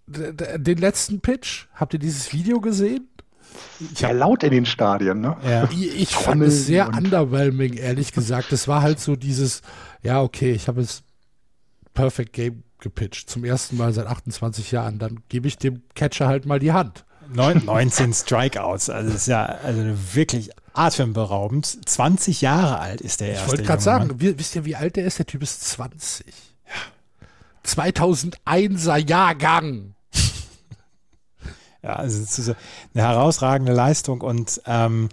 den letzten Pitch? Habt ihr dieses Video gesehen? Ja, laut in den Stadien, ne? Ja. Ich, ich fand es sehr underwhelming, ehrlich gesagt. Es war halt so dieses, ja, okay, ich habe es Perfect Game gepitcht, zum ersten Mal seit 28 Jahren. Dann gebe ich dem Catcher halt mal die Hand. 19 Strikeouts, also das ist ja also wirklich atemberaubend. 20 Jahre alt ist der erste. Ich wollte gerade sagen, wisst ihr, wie alt der ist? Der Typ ist 20. Ja. 2001er Jahrgang. Ja, also es ist eine herausragende Leistung und ähm,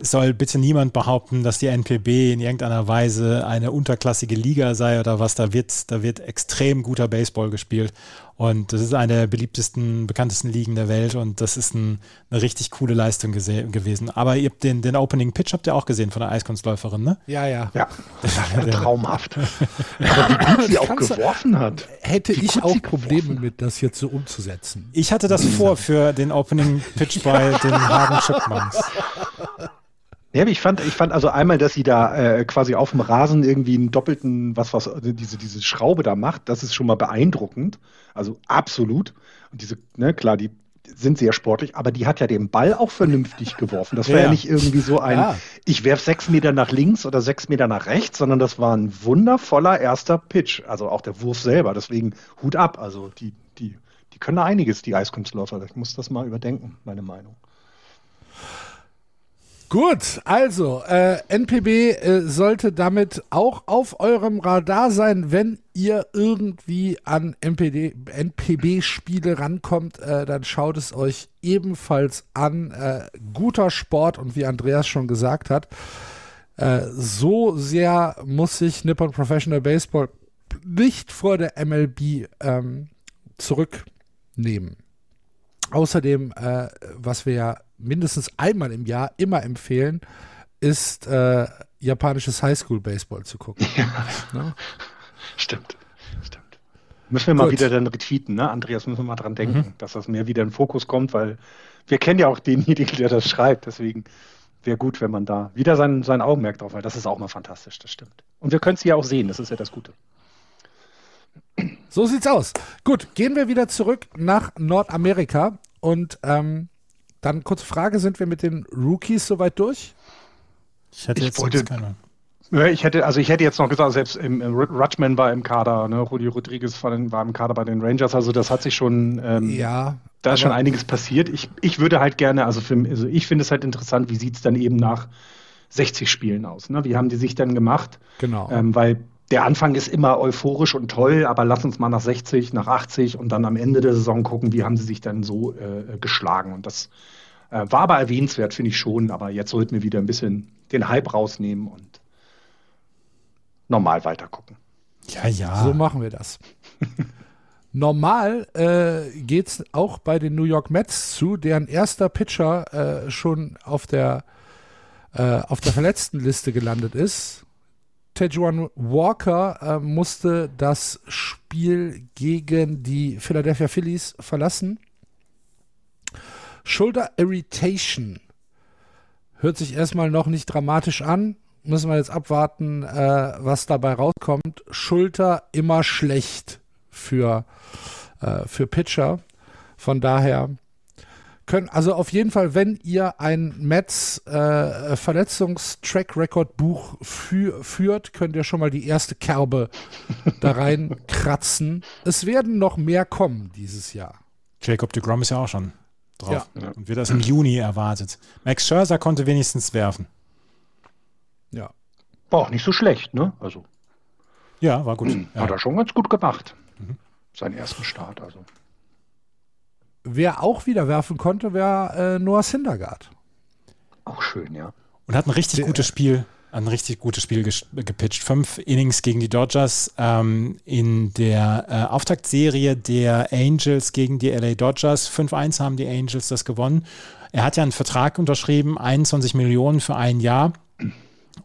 soll bitte niemand behaupten, dass die NPB in irgendeiner Weise eine unterklassige Liga sei oder was. Da wird, da wird extrem guter Baseball gespielt. Und das ist eine der beliebtesten, bekanntesten Ligen der Welt und das ist ein, eine richtig coole Leistung gewesen. Aber ihr habt den, den Opening Pitch habt ihr auch gesehen von der Eiskunstläuferin, ne? Ja, ja. Ja, das war traumhaft. Aber wie gut sie auch geworfen hat. Hätte wie ich auch Probleme mit, das jetzt so umzusetzen. Ich hatte das vor für den Opening Pitch bei den Hagen Chipmunks. Ja, ich fand, ich fand also einmal, dass sie da äh, quasi auf dem Rasen irgendwie einen doppelten, was, was, diese, diese Schraube da macht, das ist schon mal beeindruckend. Also absolut. Und diese, ne, klar, die sind sehr sportlich, aber die hat ja den Ball auch vernünftig geworfen. Das war ja, ja nicht irgendwie so ein, ja. ich werf sechs Meter nach links oder sechs Meter nach rechts, sondern das war ein wundervoller erster Pitch. Also auch der Wurf selber. Deswegen Hut ab. Also die, die, die können einiges, die Eiskunstläufer. Ich muss das mal überdenken, meine Meinung. Gut, also äh, NPB äh, sollte damit auch auf eurem Radar sein, wenn ihr irgendwie an NPB-Spiele rankommt, äh, dann schaut es euch ebenfalls an. Äh, guter Sport und wie Andreas schon gesagt hat, äh, so sehr muss sich Nippon Professional Baseball nicht vor der MLB ähm, zurücknehmen. Außerdem, äh, was wir ja mindestens einmal im Jahr immer empfehlen, ist äh, japanisches Highschool-Baseball zu gucken. Ja. Ne? Stimmt. Stimmt. Müssen wir mal Gut. wieder dann retweeten, ne? Andreas, müssen wir mal dran denken, mhm. dass das mehr wieder in Fokus kommt, weil wir kennen ja auch denjenigen, der das schreibt. Deswegen wäre gut, wenn man da wieder sein, sein Augenmerk drauf hat. Das ist auch mal fantastisch, das stimmt. Und wir können es ja auch sehen, das ist ja das Gute. So sieht's aus. Gut, gehen wir wieder zurück nach Nordamerika und ähm, dann kurze Frage, sind wir mit den Rookies soweit durch? Ich hätte jetzt wollte, keine. Ich hätte, also ich hätte jetzt noch gesagt, selbst im, im Rutschman war im Kader, ne? Rudi Rodriguez war, war, im Kader bei den Rangers, also das hat sich schon. Ähm, ja, da ist schon einiges passiert. Ich, ich würde halt gerne, also, für, also ich finde es halt interessant, wie sieht es dann eben nach 60 Spielen aus? Ne? Wie haben die sich dann gemacht? Genau. Ähm, weil der Anfang ist immer euphorisch und toll, aber lass uns mal nach 60, nach 80 und dann am Ende der Saison gucken, wie haben sie sich dann so äh, geschlagen. Und das äh, war aber erwähnenswert, finde ich schon. Aber jetzt sollten wir wieder ein bisschen den Hype rausnehmen und normal weitergucken. Ja, ja. So machen wir das. Normal äh, geht es auch bei den New York Mets zu, deren erster Pitcher äh, schon auf der, äh, auf der Verletztenliste gelandet ist. Tejuan Walker äh, musste das Spiel gegen die Philadelphia Phillies verlassen. Shoulder Irritation hört sich erstmal noch nicht dramatisch an. Müssen wir jetzt abwarten, äh, was dabei rauskommt. Schulter immer schlecht für, äh, für Pitcher. Von daher können, also auf jeden Fall, wenn ihr ein Mets äh, Verletzungstrack-Record-Buch fü führt, könnt ihr schon mal die erste Kerbe da reinkratzen. Es werden noch mehr kommen dieses Jahr. Jacob de Grom ist ja auch schon drauf. Ja. Und wird das im Juni erwartet. Max Scherzer konnte wenigstens werfen. Ja. War auch nicht so schlecht, ne? Also Ja, war gut. hat Ja. er schon ganz gut gemacht. Seinen ersten Start, also. Wer auch wieder werfen konnte, wäre äh, Noah Syndergaard. Auch schön, ja. Und hat ein richtig Der- gutes Spiel, ein richtig gutes Spiel gepitcht. Fünf Innings gegen die Dodgers ähm, in der äh, Auftaktserie der Angels gegen die LA Dodgers. 5-1 haben die Angels das gewonnen. Er hat ja einen Vertrag unterschrieben, 21 Millionen für ein Jahr.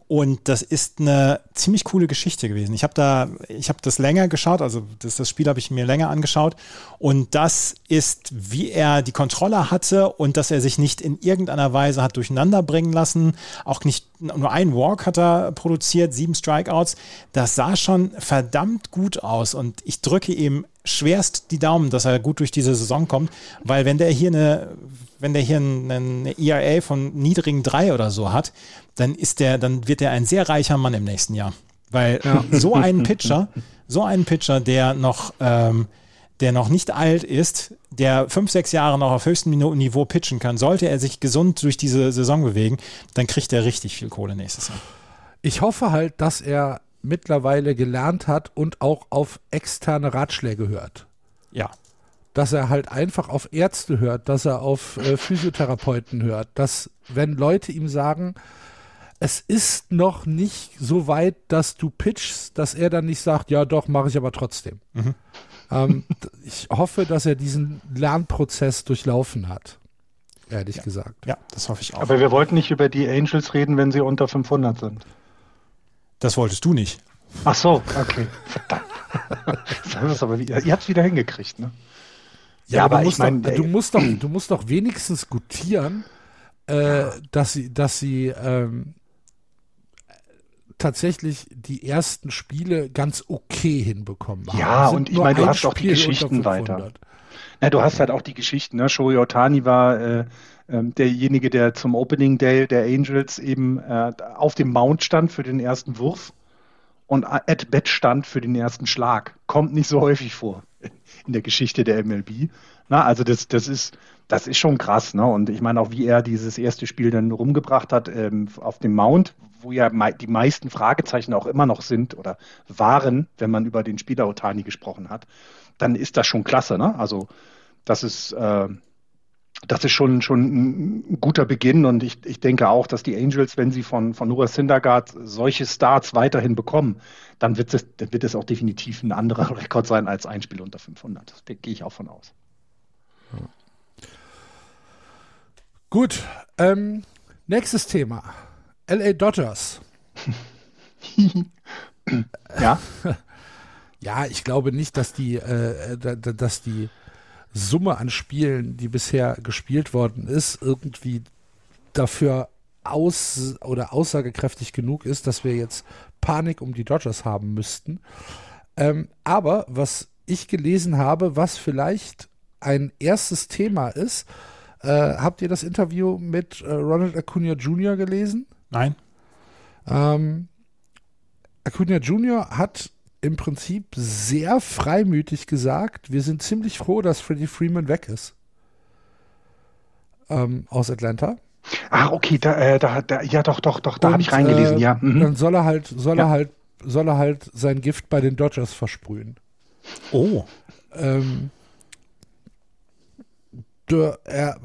Und das ist eine ziemlich coole Geschichte gewesen. Ich habe da, ich habe das länger geschaut, also das, das Spiel habe ich mir länger angeschaut. Und das ist, wie er die Kontrolle hatte und dass er sich nicht in irgendeiner Weise hat durcheinander bringen lassen. Auch nicht nur ein Walk hat er produziert, sieben Strikeouts. Das sah schon verdammt gut aus. Und ich drücke ihm schwerst die Daumen, dass er gut durch diese Saison kommt, weil wenn der hier eine, wenn der hier eine, eine ERA von niedrigen drei oder so hat, dann ist der, dann wird er ein sehr reicher Mann im nächsten Jahr. Weil so ein Pitcher, so ein Pitcher, der noch, ähm, der noch nicht alt ist, der fünf, sechs Jahre noch auf höchstem Niveau pitchen kann, sollte er sich gesund durch diese Saison bewegen, dann kriegt er richtig viel Kohle nächstes Jahr. Ich hoffe halt, dass er mittlerweile gelernt hat und auch auf externe Ratschläge hört. Ja. Dass er halt einfach auf Ärzte hört, dass er auf äh, Physiotherapeuten hört, dass wenn Leute ihm sagen, es ist noch nicht so weit, dass du pitchst, dass er dann nicht sagt, ja doch, mache ich aber trotzdem. Ähm, d- ich hoffe, dass er diesen Lernprozess durchlaufen hat, ehrlich gesagt. Ja, das hoffe ich auch. Aber wir wollten nicht über die Angels reden, wenn sie unter 500 sind. das wolltest du nicht. Ach so, okay. Verdammt. Das aber wieder, ihr habt es wieder hingekriegt, ne? Ja, aber du ich musst, mein, doch, ey- du, musst doch, du musst doch wenigstens gutieren, äh, dass sie, dass sie ähm, tatsächlich die ersten Spiele ganz okay hinbekommen haben. Ja, und ich meine, du hast auch die Geschichten weiter. 500. Na, du hast halt auch die Geschichten, ne? Shohei Otani war äh, ähm, derjenige, der zum Opening Day der Angels eben äh, auf dem Mount stand für den ersten Wurf und at bat stand für den ersten Schlag. Kommt nicht so häufig vor in der Geschichte der MLB. Na, also das, das ist, das ist schon krass, ne? Und ich meine auch, wie er dieses erste Spiel dann rumgebracht hat ähm, auf dem Mount, wo ja mei die meisten Fragezeichen auch immer noch sind oder waren, wenn man über den Spieler Otani gesprochen hat, dann ist das schon klasse, ne? Also das ist, äh, das ist schon, schon ein guter Beginn und ich, ich denke auch, dass die Angels, wenn sie von, von Noah Syndergaard solche Starts weiterhin bekommen, dann wird es, dann wird es auch definitiv ein anderer Rekord sein als ein Spiel unter 500. Da gehe ich auch von aus. Gut, ähm, nächstes Thema. LA Dodgers. Ja, Ja, ich glaube nicht, dass die, äh, da- dass die Summe an Spielen, die bisher gespielt worden ist, irgendwie dafür aus oder aussagekräftig genug ist, dass wir jetzt Panik um die Dodgers haben müssten. Ähm, aber was ich gelesen habe, was vielleicht ein erstes Thema ist, äh, habt ihr das Interview mit äh, Ronald Acuna Jr. gelesen? Nein? Ähm, Acuna Jr. hat im Prinzip sehr freimütig gesagt, wir sind ziemlich froh, dass Freddie Freeman weg ist. ähm, aus Atlanta. Ach, okay, da, äh, da, da ja doch, doch, doch, da habe ich reingelesen, äh, ja. Mhm. Dann soll er halt, soll Ja. er halt, soll er halt sein Gift bei den Dodgers versprühen. Oh. Ähm, der, er,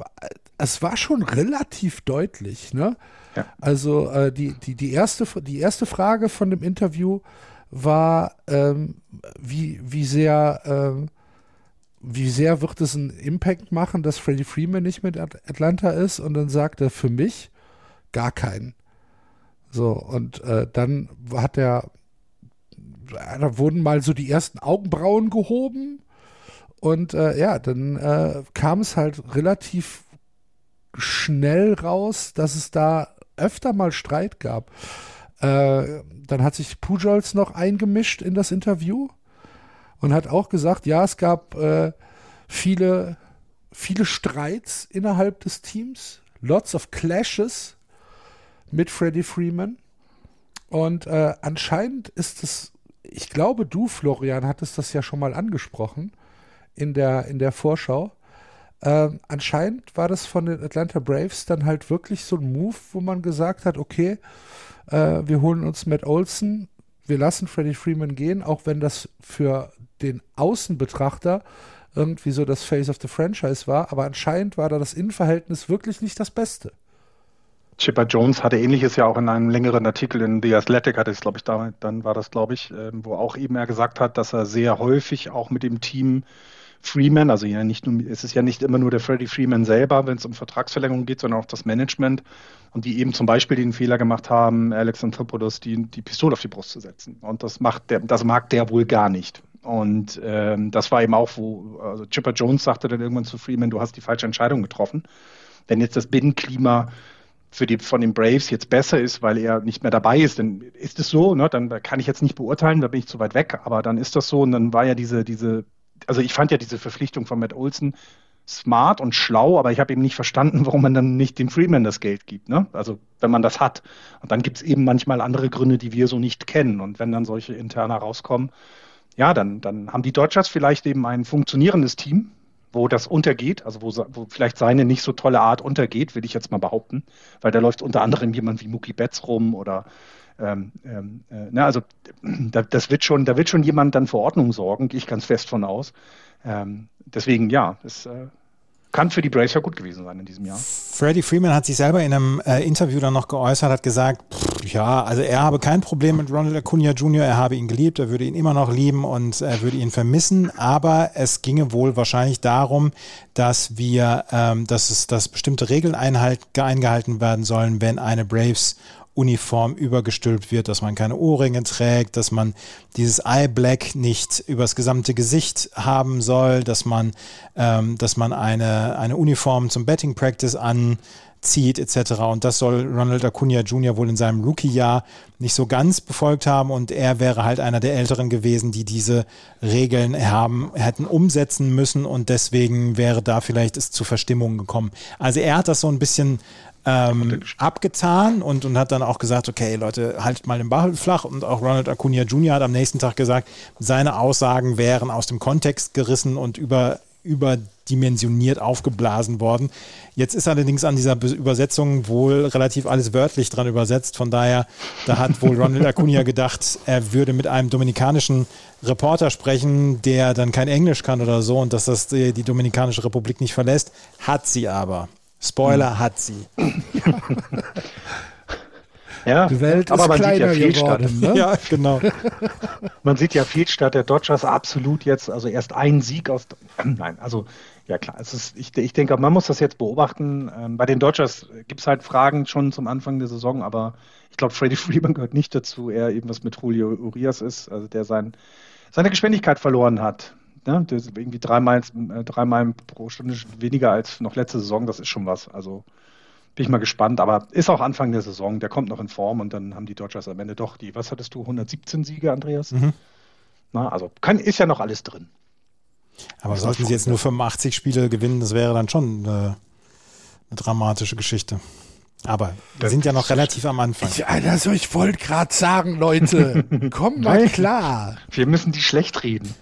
es war schon relativ deutlich, ne? Ja. Also äh, die, die, die, erste, die erste Frage von dem Interview war, ähm, wie, wie sehr, ähm, wie sehr wird es einen Impact machen, dass Freddie Freeman nicht mit At- Atlanta ist? Und dann sagt er, für mich gar keinen. So, und äh, dann hat er, da wurden mal so die ersten Augenbrauen gehoben. Und äh, ja, dann äh, kam es halt relativ schnell raus, dass es da öfter mal Streit gab. Äh, dann hat sich Pujols noch eingemischt in das Interview und hat auch gesagt, ja, es gab äh, viele, viele Streits innerhalb des Teams, lots of clashes mit Freddie Freeman. Und äh, anscheinend ist es, ich glaube, du, Florian, hattest das ja schon mal angesprochen in der, in der Vorschau. Ähm, anscheinend war das von den Atlanta Braves dann halt wirklich so ein Move, wo man gesagt hat, okay, äh, wir holen uns Matt Olson, wir lassen Freddie Freeman gehen, auch wenn das für den Außenbetrachter irgendwie so das Face of the Franchise war, aber anscheinend war da das Innenverhältnis wirklich nicht das Beste. Chipper Jones hatte ähnliches ja auch in einem längeren Artikel in The Athletic, hatte es, glaube ich, da, dann war das, glaube ich, ähm, wo auch eben er gesagt hat, dass er sehr häufig auch mit dem Team Freeman, also ja nicht nur, es ist ja nicht immer nur der Freddie Freeman selber, wenn es um Vertragsverlängerung geht, sondern auch das Management und die eben zum Beispiel den Fehler gemacht haben, Alex Anthopoulos die, die Pistole auf die Brust zu setzen. Und das macht der, das mag der wohl gar nicht. Und ähm, das war eben auch, wo also Chipper Jones sagte dann irgendwann zu Freeman, du hast die falsche Entscheidung getroffen. Wenn jetzt das Binnenklima für die von den Braves jetzt besser ist, weil er nicht mehr dabei ist, dann ist es so, ne? Dann kann ich jetzt nicht beurteilen, da bin ich zu weit weg, aber dann ist das so und dann war ja diese, diese, also ich fand ja diese Verpflichtung von Matt Olson smart und schlau, aber ich habe eben nicht verstanden, warum man dann nicht dem Freeman das Geld gibt, ne? Also wenn man das hat. Und dann gibt es eben manchmal andere Gründe, die wir so nicht kennen. Und wenn dann solche interner rauskommen, ja, dann, dann haben die Dodgers vielleicht eben ein funktionierendes Team, wo das untergeht, also wo, wo vielleicht seine nicht so tolle Art untergeht, will ich jetzt mal behaupten, weil da läuft unter anderem jemand wie Mookie Betts rum oder ähm, ähm, äh, na, also da, das wird schon, da wird schon jemand dann für Ordnung sorgen, gehe ich ganz fest von aus. Ähm, deswegen ja, es äh, kann für die Braves ja gut gewesen sein in diesem Jahr. Freddie Freeman hat sich selber in einem äh, Interview dann noch geäußert, hat gesagt, pff, ja, also er habe kein Problem mit Ronald Acuna Jr., er habe ihn geliebt, er würde ihn immer noch lieben und er würde ihn vermissen, aber es ginge wohl wahrscheinlich darum, dass wir, ähm, dass es, dass bestimmte Regeln einhalt, eingehalten werden sollen, wenn eine Braves Uniform übergestülpt wird, dass man keine Ohrringe trägt, dass man dieses Eye Black nicht übers gesamte Gesicht haben soll, dass man, ähm, dass man eine, eine Uniform zum Betting Practice anzieht etc. Und das soll Ronald Acuna Jr. wohl in seinem Rookie-Jahr nicht so ganz befolgt haben und er wäre halt einer der Älteren gewesen, die diese Regeln haben, hätten umsetzen müssen und deswegen wäre da vielleicht es zu Verstimmungen gekommen. Also er hat das so ein bisschen ähm, abgetan und, und hat dann auch gesagt, okay, Leute, haltet mal den Ball flach. Und auch Ronald Acuna Jr. hat am nächsten Tag gesagt, seine Aussagen wären aus dem Kontext gerissen und über, überdimensioniert aufgeblasen worden. Jetzt ist allerdings an dieser Übersetzung wohl relativ alles wörtlich dran übersetzt. Von daher, da hat wohl Ronald Acuna gedacht, er würde mit einem dominikanischen Reporter sprechen, der dann kein Englisch kann oder so und dass das die, die Dominikanische Republik nicht verlässt. Hat sie aber. Spoiler hm. hat sie. Ja, Die Welt aber ist man kleiner sieht ja Fehlstart. geworden. Ne? Ja, genau. Man sieht ja Fehlstart der Dodgers absolut jetzt, also erst ein Sieg aus. Nein, also ja klar, es ist, ich, ich denke, man muss das jetzt beobachten. Ähm, bei den Dodgers gibt es halt Fragen schon zum Anfang der Saison, aber ich glaube, Freddie Freeman gehört nicht dazu, er eben was mit Julio Urias ist, also der sein, seine Geschwindigkeit verloren hat. Ne? Irgendwie drei Meilen, äh, drei Meilen pro Stunde weniger als noch letzte Saison, das ist schon was. Also bin ich mal gespannt, aber ist auch Anfang der Saison, der kommt noch in Form und dann haben die Dodgers am Ende doch die, was hattest du, 117 Siege, Andreas? Mhm. Na, also kann, ist ja noch alles drin. Aber sollten sie jetzt nur 85 Spiele gewinnen, das wäre dann schon äh, eine dramatische Geschichte. Aber wir sind ja noch relativ am Anfang. Ich, also ich wollte gerade sagen, Leute, kommt mal Nein. klar. Wir müssen die schlecht reden.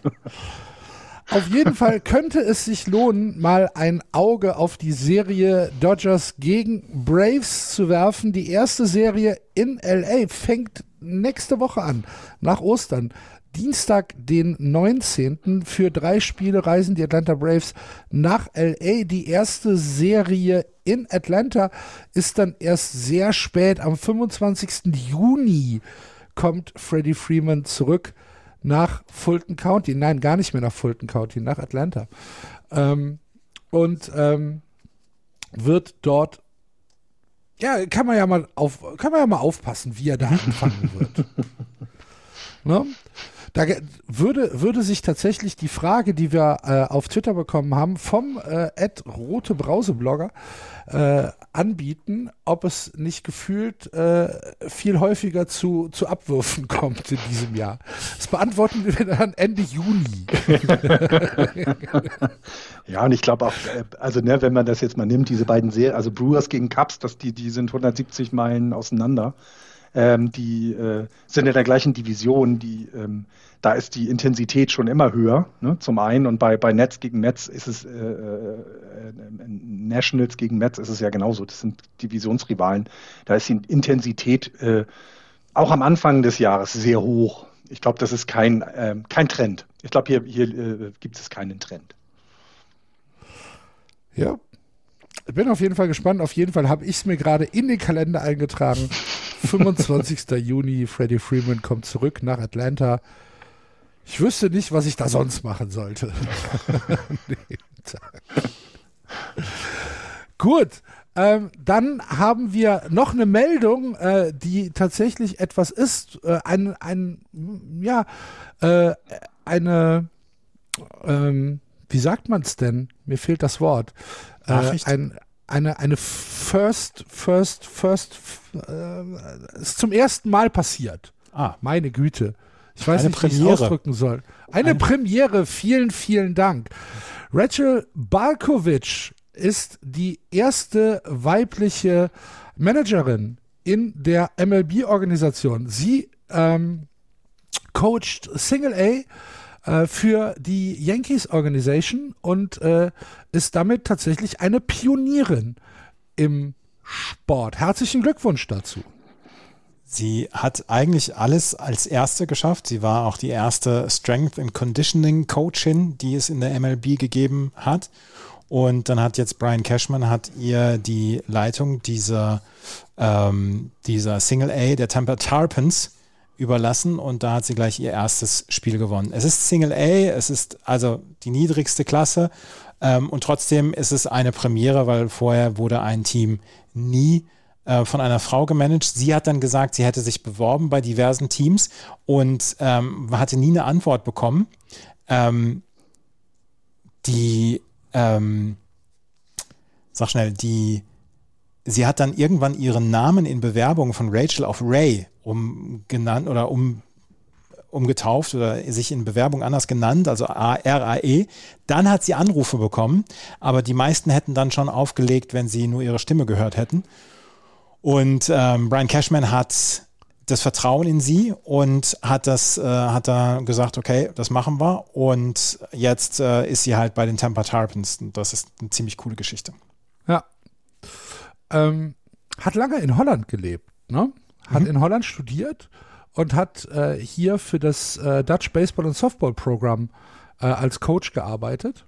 Auf jeden Fall könnte es sich lohnen, mal ein Auge auf die Serie Dodgers gegen Braves zu werfen. Die erste Serie in LA fängt nächste Woche an, nach Ostern. Dienstag, den 19. Für drei Spiele reisen die Atlanta Braves nach LA. Die erste Serie in Atlanta ist dann erst sehr spät. Am 25. Juni kommt Freddie Freeman zurück nach Fulton County. Nein, gar nicht mehr nach Fulton County, nach Atlanta. Ähm, und ähm, wird dort ja, kann man ja mal auf, kann man ja mal aufpassen, wie er da anfangen wird. ne? Da würde, würde sich tatsächlich die Frage, die wir äh, auf Twitter bekommen haben, vom äh, rote Brauseblogger äh, anbieten, ob es nicht gefühlt äh, viel häufiger zu, zu Abwürfen kommt in diesem Jahr. Das beantworten wir dann Ende Juni. ja, und ich glaube auch, äh, also ne, wenn man das jetzt mal nimmt, diese beiden Serien, also Brewers gegen Cubs, das, die, die sind 170 Meilen auseinander. Ähm, die äh, sind in der gleichen Division, die ähm, da ist die Intensität schon immer höher, ne, zum einen. Und bei, bei Nets gegen Mets ist es, äh, äh, Nationals gegen Mets ist es ja genauso. Das sind Divisionsrivalen. Da ist die Intensität äh, auch am Anfang des Jahres sehr hoch. Ich glaube, das ist kein, äh, kein Trend. Ich glaube, hier, hier äh, gibt es keinen Trend. Ja. Ich bin auf jeden Fall gespannt. Auf jeden Fall habe ich es mir gerade in den Kalender eingetragen. 25. Juni, Freddie Freeman kommt zurück nach Atlanta. Ich wüsste nicht, was ich da sonst machen sollte. Gut. Ähm, dann haben wir noch eine Meldung, äh, die tatsächlich etwas ist. Äh, ein, ein, ja, äh, eine, ähm, wie sagt man es denn? Mir fehlt das Wort. Äh, Nachricht? ein, eine, eine First, First, First, äh, ist zum ersten Mal passiert. Ah. Meine Güte. Ich weiß eine nicht, Premiere. wie ich es ausdrücken soll. Eine, eine Premiere, vielen, vielen Dank. Rachel Balkovic ist die erste weibliche Managerin in der MLB-Organisation. Sie ähm, coacht Single A äh, für die Yankees Organisation und äh, ist damit tatsächlich eine Pionierin im Sport. Herzlichen Glückwunsch dazu. Sie hat eigentlich alles als erste geschafft. Sie war auch die erste Strength and Conditioning Coachin, die es in der MLB gegeben hat. Und dann hat jetzt Brian Cashman hat ihr die Leitung dieser, ähm, dieser Single A der Tampa Tarpons überlassen und da hat sie gleich ihr erstes Spiel gewonnen. Es ist Single A, es ist also die niedrigste Klasse ähm, und trotzdem ist es eine Premiere, weil vorher wurde ein Team nie äh, von einer Frau gemanagt. Sie hat dann gesagt, sie hätte sich beworben bei diversen Teams und ähm, hatte nie eine Antwort bekommen. Ähm, die, ähm, sag schnell, die, sie hat dann irgendwann ihren Namen in Bewerbungen von Rachel auf Ray umgenannt oder um umgetauft oder sich in Bewerbung anders genannt, also RAE. Dann hat sie Anrufe bekommen, aber die meisten hätten dann schon aufgelegt, wenn sie nur ihre Stimme gehört hätten. Und ähm, Brian Cashman hat das Vertrauen in sie und hat das, äh, hat da gesagt, okay, das machen wir. Und jetzt äh, ist sie halt bei den Tampa Tarpons. Das ist eine ziemlich coole Geschichte. Ähm, hat lange in Holland gelebt, ne? Hat mhm. in Holland studiert und hat äh, hier für das äh, Dutch Baseball und Softball Programm äh, als Coach gearbeitet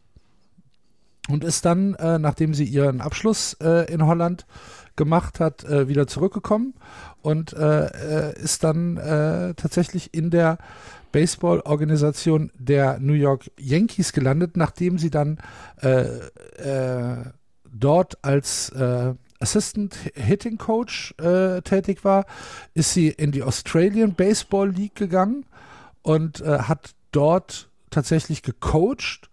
und ist dann, äh, nachdem sie ihren Abschluss in Holland gemacht hat, äh, wieder zurückgekommen und äh, äh, ist dann äh, tatsächlich in der Baseball-Organisation der New York Yankees gelandet, nachdem sie dann äh, äh, dort als Assistant Hitting Coach tätig war, ist sie in die Australian Baseball League gegangen und hat dort tatsächlich gecoacht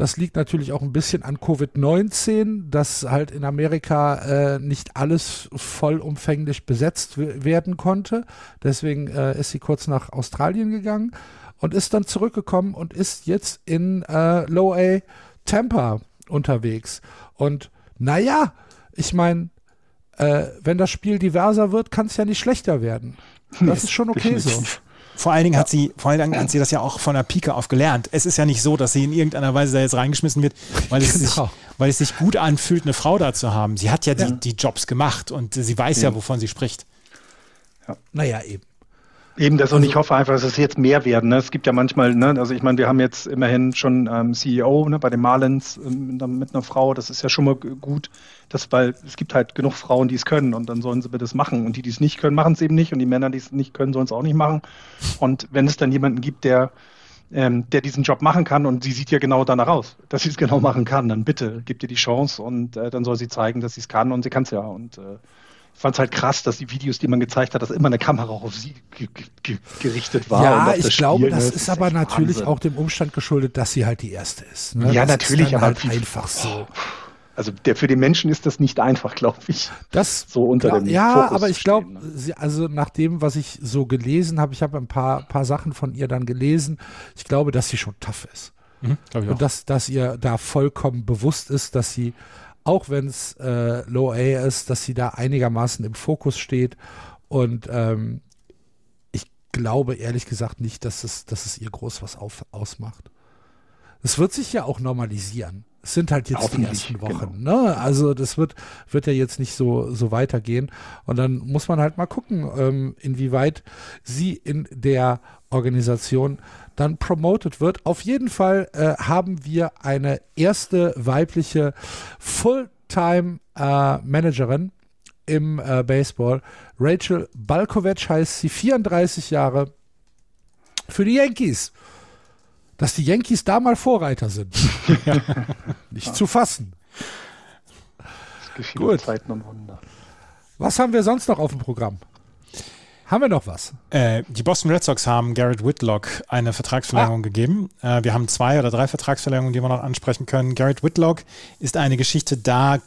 das liegt natürlich auch ein bisschen an Covid-19, dass halt in Amerika äh, nicht alles vollumfänglich besetzt werden konnte. Deswegen äh, ist sie kurz nach Australien gegangen und ist dann zurückgekommen und ist jetzt in äh, Low A Tampa unterwegs. Und naja, ich meine, äh, wenn das Spiel diverser wird, kann es ja nicht schlechter werden. Das ist schon okay so. Vor allen Dingen hat sie, vor allen Dingen hat sie das ja auch von der Pike auf gelernt. Es ist ja nicht so, dass sie in irgendeiner Weise da jetzt reingeschmissen wird, weil es, sich, Genau. weil es sich gut anfühlt, eine Frau da zu haben. Sie hat ja, Ja. Die, die Jobs gemacht und sie weiß ja, wovon sie spricht. Naja, eben. Eben das und ich hoffe einfach, dass es jetzt mehr werden. Ne? Es gibt ja manchmal, ne, also ich meine, wir haben jetzt immerhin schon ähm, CEO ne, bei den Marlins ähm, mit, einer, mit einer Frau. Das ist ja schon mal gut, dass, weil es gibt halt genug Frauen, die es können und dann sollen sie bitte das machen. Und die, die es nicht können, machen es eben nicht. Und die Männer, die es nicht können, sollen es auch nicht machen. Und wenn es dann jemanden gibt, der ähm, der diesen Job machen kann und sie sieht ja genau danach aus, dass sie es genau machen kann, dann bitte gib ihr die Chance und äh, dann soll sie zeigen, dass sie es kann und sie kann es ja. Und äh, fand es halt krass, dass die Videos, die man gezeigt hat, dass immer eine Kamera auf sie ge ge ge gerichtet war. ja, ich das glaube, Spiel, das ist aber echt natürlich Wahnsinn. auch dem Umstand geschuldet, dass sie halt die erste ist. Ne? Ja, das natürlich, ist dann aber halt einfach so. Also der, für den Menschen ist das nicht einfach, glaube ich. Das So unter klar, dem Ja, Fokus aber ich glaube, ne? also nach dem, was ich so gelesen habe, ich habe ein paar, paar Sachen von ihr dann gelesen. Ich glaube, dass sie schon tough ist. Mhm, auch. Und dass, dass ihr da vollkommen bewusst ist, dass sie, auch wenn es äh, Low A ist, dass sie da einigermaßen im Fokus steht. Und ähm, ich glaube ehrlich gesagt nicht, dass es, dass es ihr groß was auf, ausmacht. Es wird sich ja auch normalisieren. Es sind halt jetzt die ersten Wochen. Ne? Also das wird, wird ja jetzt nicht so, so weitergehen. Und dann muss man halt mal gucken, ähm, inwieweit sie in der Organisation dann promoted wird. Auf jeden Fall äh, haben wir eine erste weibliche Fulltime-Managerin im äh, Baseball. Rachel Balkovec heißt sie, 34 Jahre für die Yankees. Dass die Yankees da mal Vorreiter sind. Nicht zu fassen. Es geschieht Gut. Zeiten und Wunder. Was haben wir sonst noch auf dem Programm? Haben wir noch was? Äh, die Boston Red Sox haben Garrett Whitlock eine Vertragsverlängerung gegeben. Äh, wir haben zwei oder drei Vertragsverlängerungen, die wir noch ansprechen können. Garrett Whitlock ist eine Geschichte, da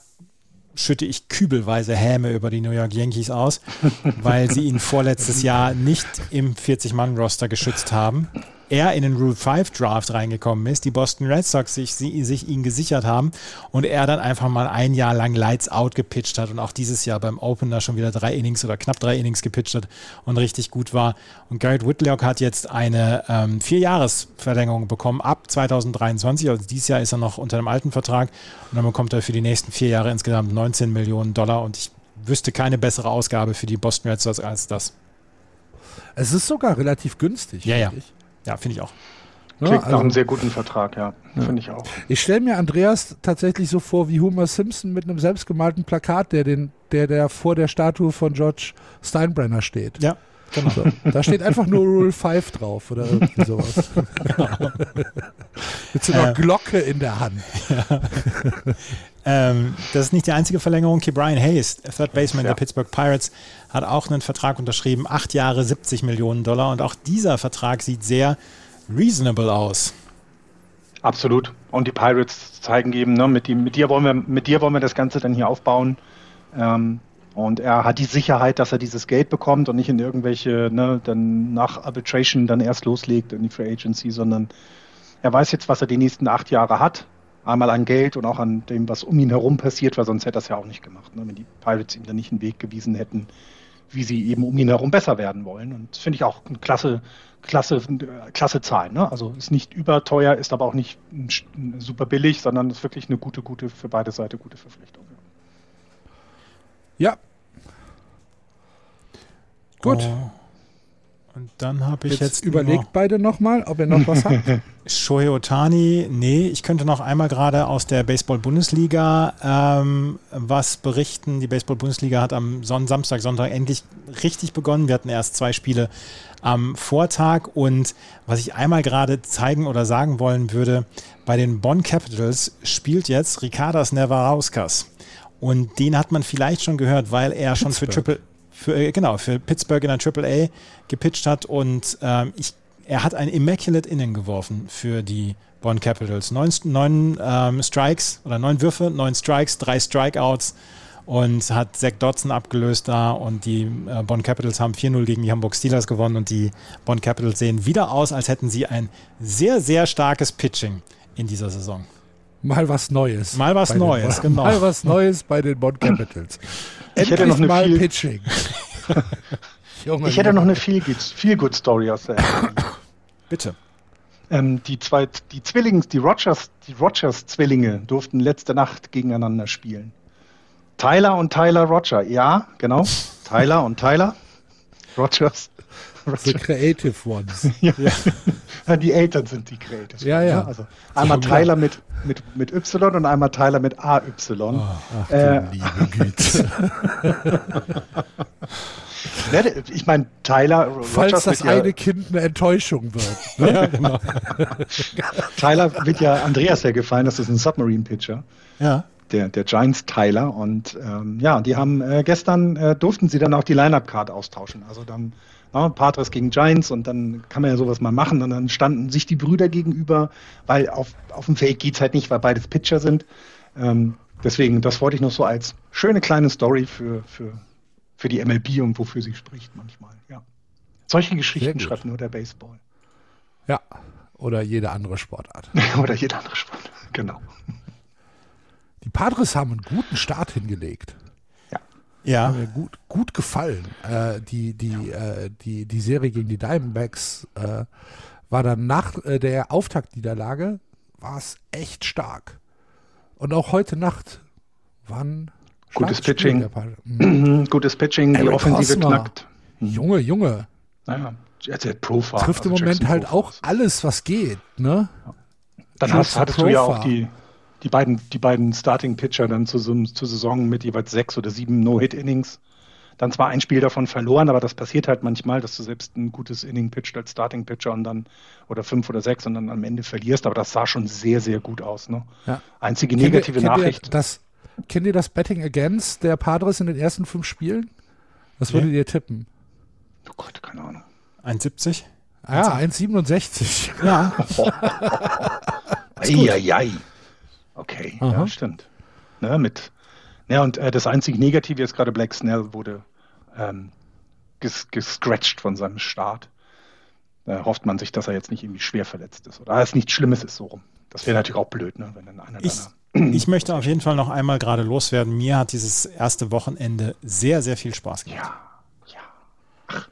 schütte ich kübelweise Häme über die New York Yankees aus, weil sie ihn vorletztes Jahr nicht im 40-Mann-Roster geschützt haben. Er in den Rule 5 Draft reingekommen ist, die Boston Red Sox sich, sie, sich ihn gesichert haben und er dann einfach mal ein Jahr lang Lights Out gepitcht hat und auch dieses Jahr beim Opener schon wieder drei Innings oder knapp drei Innings gepitcht hat und richtig gut war. Und Garrett Whitlock hat jetzt eine ähm, Vierjahresverlängerung bekommen ab 2023. Also dieses Jahr ist er noch unter dem alten Vertrag und dann bekommt er für die nächsten vier Jahre insgesamt 19 Millionen Dollar und ich wüsste keine bessere Ausgabe für die Boston Red Sox als das. Es ist sogar relativ günstig. Ja, ja. Ich. Ja, finde ich auch. Klingt nach Also, einem sehr guten Vertrag, ja. Finde ich auch. ich stelle mir Andreas tatsächlich so vor wie Homer Simpson mit einem selbstgemalten Plakat, der, den, der, der vor der Statue von George Steinbrenner steht. Ja, genau. So, da steht einfach nur Rule 5 drauf oder irgendwie sowas. Mit so einer Äh. Glocke in der Hand. Ähm, das ist nicht die einzige Verlängerung. Key Brian Hayes, Third Baseman Ja. der Pittsburgh Pirates, hat auch einen Vertrag unterschrieben. Acht Jahre, 70 Millionen Dollar. Und auch dieser Vertrag sieht sehr reasonable aus. Absolut. Und die Pirates zeigen eben, ne, mit, die, mit, dir wollen wir, mit dir wollen wir das Ganze dann hier aufbauen. Ähm, und er hat die Sicherheit, dass er dieses Geld bekommt und nicht in irgendwelche, ne, dann nach Arbitration dann erst loslegt in die Free Agency, sondern er weiß jetzt, was er die nächsten acht Jahre hat. Einmal an Geld und auch an dem, was um ihn herum passiert, weil sonst hätte er es ja auch nicht gemacht, ne, wenn die Pirates ihm dann nicht einen Weg gewiesen hätten, wie sie eben um ihn herum besser werden wollen. Und das finde ich auch eine klasse, klasse, klasse Zahl. Ne? Also ist nicht überteuer, ist aber auch nicht super billig, sondern ist wirklich eine gute, gute, für beide Seiten gute Verpflichtung. Ja. Gut. Oh. Und dann habe ich jetzt, jetzt, überlegt beide nochmal, ob ihr noch was habt. Shohei Otani. Nee, ich könnte noch einmal gerade aus der Baseball-Bundesliga ähm, was berichten. Die Baseball-Bundesliga hat am Son Samstag, Sonntag endlich richtig begonnen. Wir hatten erst zwei Spiele am Vortag und was ich einmal gerade zeigen oder sagen wollen würde, bei den Bonn Capitals spielt jetzt Ricardas Nevarauskas. Und den hat man vielleicht schon gehört, weil er schon für. Triple, für, äh, genau, für Pittsburgh in der Triple A gepitcht hat und ähm, ich, er hat ein Immaculate Inning geworfen für die Bonn Capitals. Neun, neun ähm, Strikes oder neun Würfe, neun Strikes, drei Strikeouts und hat Zach Dodson abgelöst da und die äh, Bonn Capitals haben 4-0 gegen die Hamburg Steelers gewonnen und die Bonn Capitals sehen wieder aus, als hätten sie ein sehr, sehr starkes Pitching in dieser Saison. Mal was Neues. Mal was den Neues, Bonn- genau. Mal was Neues bei den Bonn Capitals. Ich hätte noch eine mal viel- Pitching. Junge, ich hätte Junge. noch eine viel, viel Good Story aus der Bitte. Ähm, die zwei, die Zwillings, die Rogers, die Rogers-Zwillinge durften letzte Nacht gegeneinander spielen. Tyler und Tyler Roger, ja, genau. Tyler und Tyler Rogers. The Creative Ones. ja. ja. Die Eltern sind die Creative Ja, ja. Also einmal Tyler mit, mit, mit Y und einmal Tyler mit AY. Oh, ach, äh, liebe Güte. ich meine, Tyler. Falls das eine ja, Kind eine Enttäuschung wird. Ne? ja, genau. Tyler wird ja Andreas ja gefallen, das ist ein Submarine-Pitcher. Ja. Der, der Giants Tyler. Und ähm, ja, die haben äh, gestern äh, durften sie dann auch die Line-Up-Card austauschen. Also dann na, Patres gegen Giants und dann kann man ja sowas mal machen. Und dann standen sich die Brüder gegenüber, weil auf, auf dem Feld geht es halt nicht, weil beides Pitcher sind. Ähm, deswegen, das wollte ich noch so als schöne kleine Story für, für, für die MLB und wofür sie spricht manchmal. Ja. Solche Geschichten schreibt nur der Baseball. Ja, oder jede andere Sportart. oder jede andere Sportart, genau. Die Padres haben einen guten Start hingelegt. Ja. Hat mir gut, gut gefallen. Äh, die, die, ja. äh, die, die Serie gegen die Diamondbacks äh, war dann nach äh, der Auftaktniederlage war es echt stark. Und auch heute Nacht waren Gutes Pitching. Mhm. Gutes Pitching, die Offensive Cosma. knackt. Mhm. Junge, Junge. Naja, jetzt der. Trifft also im Moment halt Profile. auch alles, was geht, ne? Dann hast, hattest Profile. du ja auch die, die beiden, die beiden Starting-Pitcher dann zu, zur Saison mit jeweils sechs oder sieben No-Hit-Innings. Dann zwar ein Spiel davon verloren, aber das passiert halt manchmal, dass du selbst ein gutes Inning pitcht als Starting-Pitcher und dann oder fünf oder sechs und dann am Ende verlierst. Aber das sah schon sehr, sehr gut aus. Ne? Ja. Einzige negative kennt ihr, kennt Nachricht. Ihr das, kennt ihr das Betting Against der Padres in den ersten fünf Spielen? Was würdet ja. ihr tippen? Oh Gott, keine Ahnung. 1,70? Ja, 1,67. Ja. Eieiei. Okay, Aha. ja, stimmt. Ne, mit, ja, und äh, das einzige Negative ist gerade Black Snell wurde ähm, ges gescratcht von seinem Start. Da hofft man sich, dass er jetzt nicht irgendwie schwer verletzt ist oder es nichts Schlimmes ist so rum. Das wäre natürlich auch blöd, ne, wenn dann einer ich, ich möchte auf jeden Fall noch einmal gerade loswerden. Mir hat dieses erste Wochenende sehr, sehr viel Spaß gemacht. Ja, ja. Ach,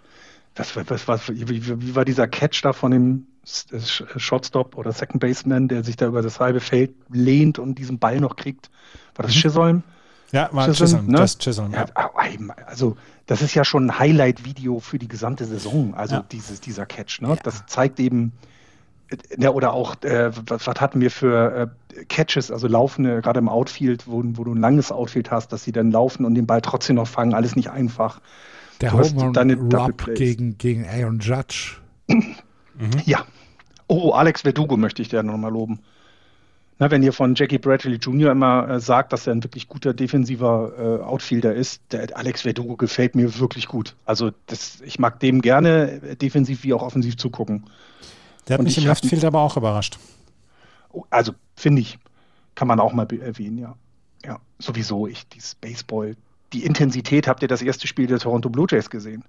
das, was, was, wie, wie, war dieser Catch da von dem Shotstop oder Second Baseman, der sich da über das halbe Feld lehnt und diesen Ball noch kriegt? War das mhm. Chisholm? Ja, war Chisholm, Chisholm, ne? das Chisholm, ja. Also, das ist ja schon ein Highlight-Video für die gesamte Saison, also ja. dieses, dieser Catch. Ne? Ja. Das zeigt eben, ja, oder auch, äh, was, was, hatten wir für äh, Catches, also laufende, gerade im Outfield, wo, wo, du ein langes Outfield hast, dass sie dann laufen und den Ball trotzdem noch fangen, alles nicht einfach. Der Home Rub gegen, gegen Aaron Judge. mhm. Ja. Oh, Alex Verdugo möchte ich dir nochmal loben. Na, wenn ihr von Jackie Bradley Jr. immer äh, sagt, dass er ein wirklich guter defensiver äh, Outfielder ist, der Alex Verdugo gefällt mir wirklich gut. Also das, ich mag dem gerne äh, defensiv wie auch offensiv zugucken. Der hat Und mich im Leftfield aber auch überrascht. Oh, also, finde ich, kann man auch mal erwähnen, ja. Ja, sowieso, ich, dieses Baseball, die Intensität, habt ihr das erste Spiel der Toronto Blue Jays gesehen?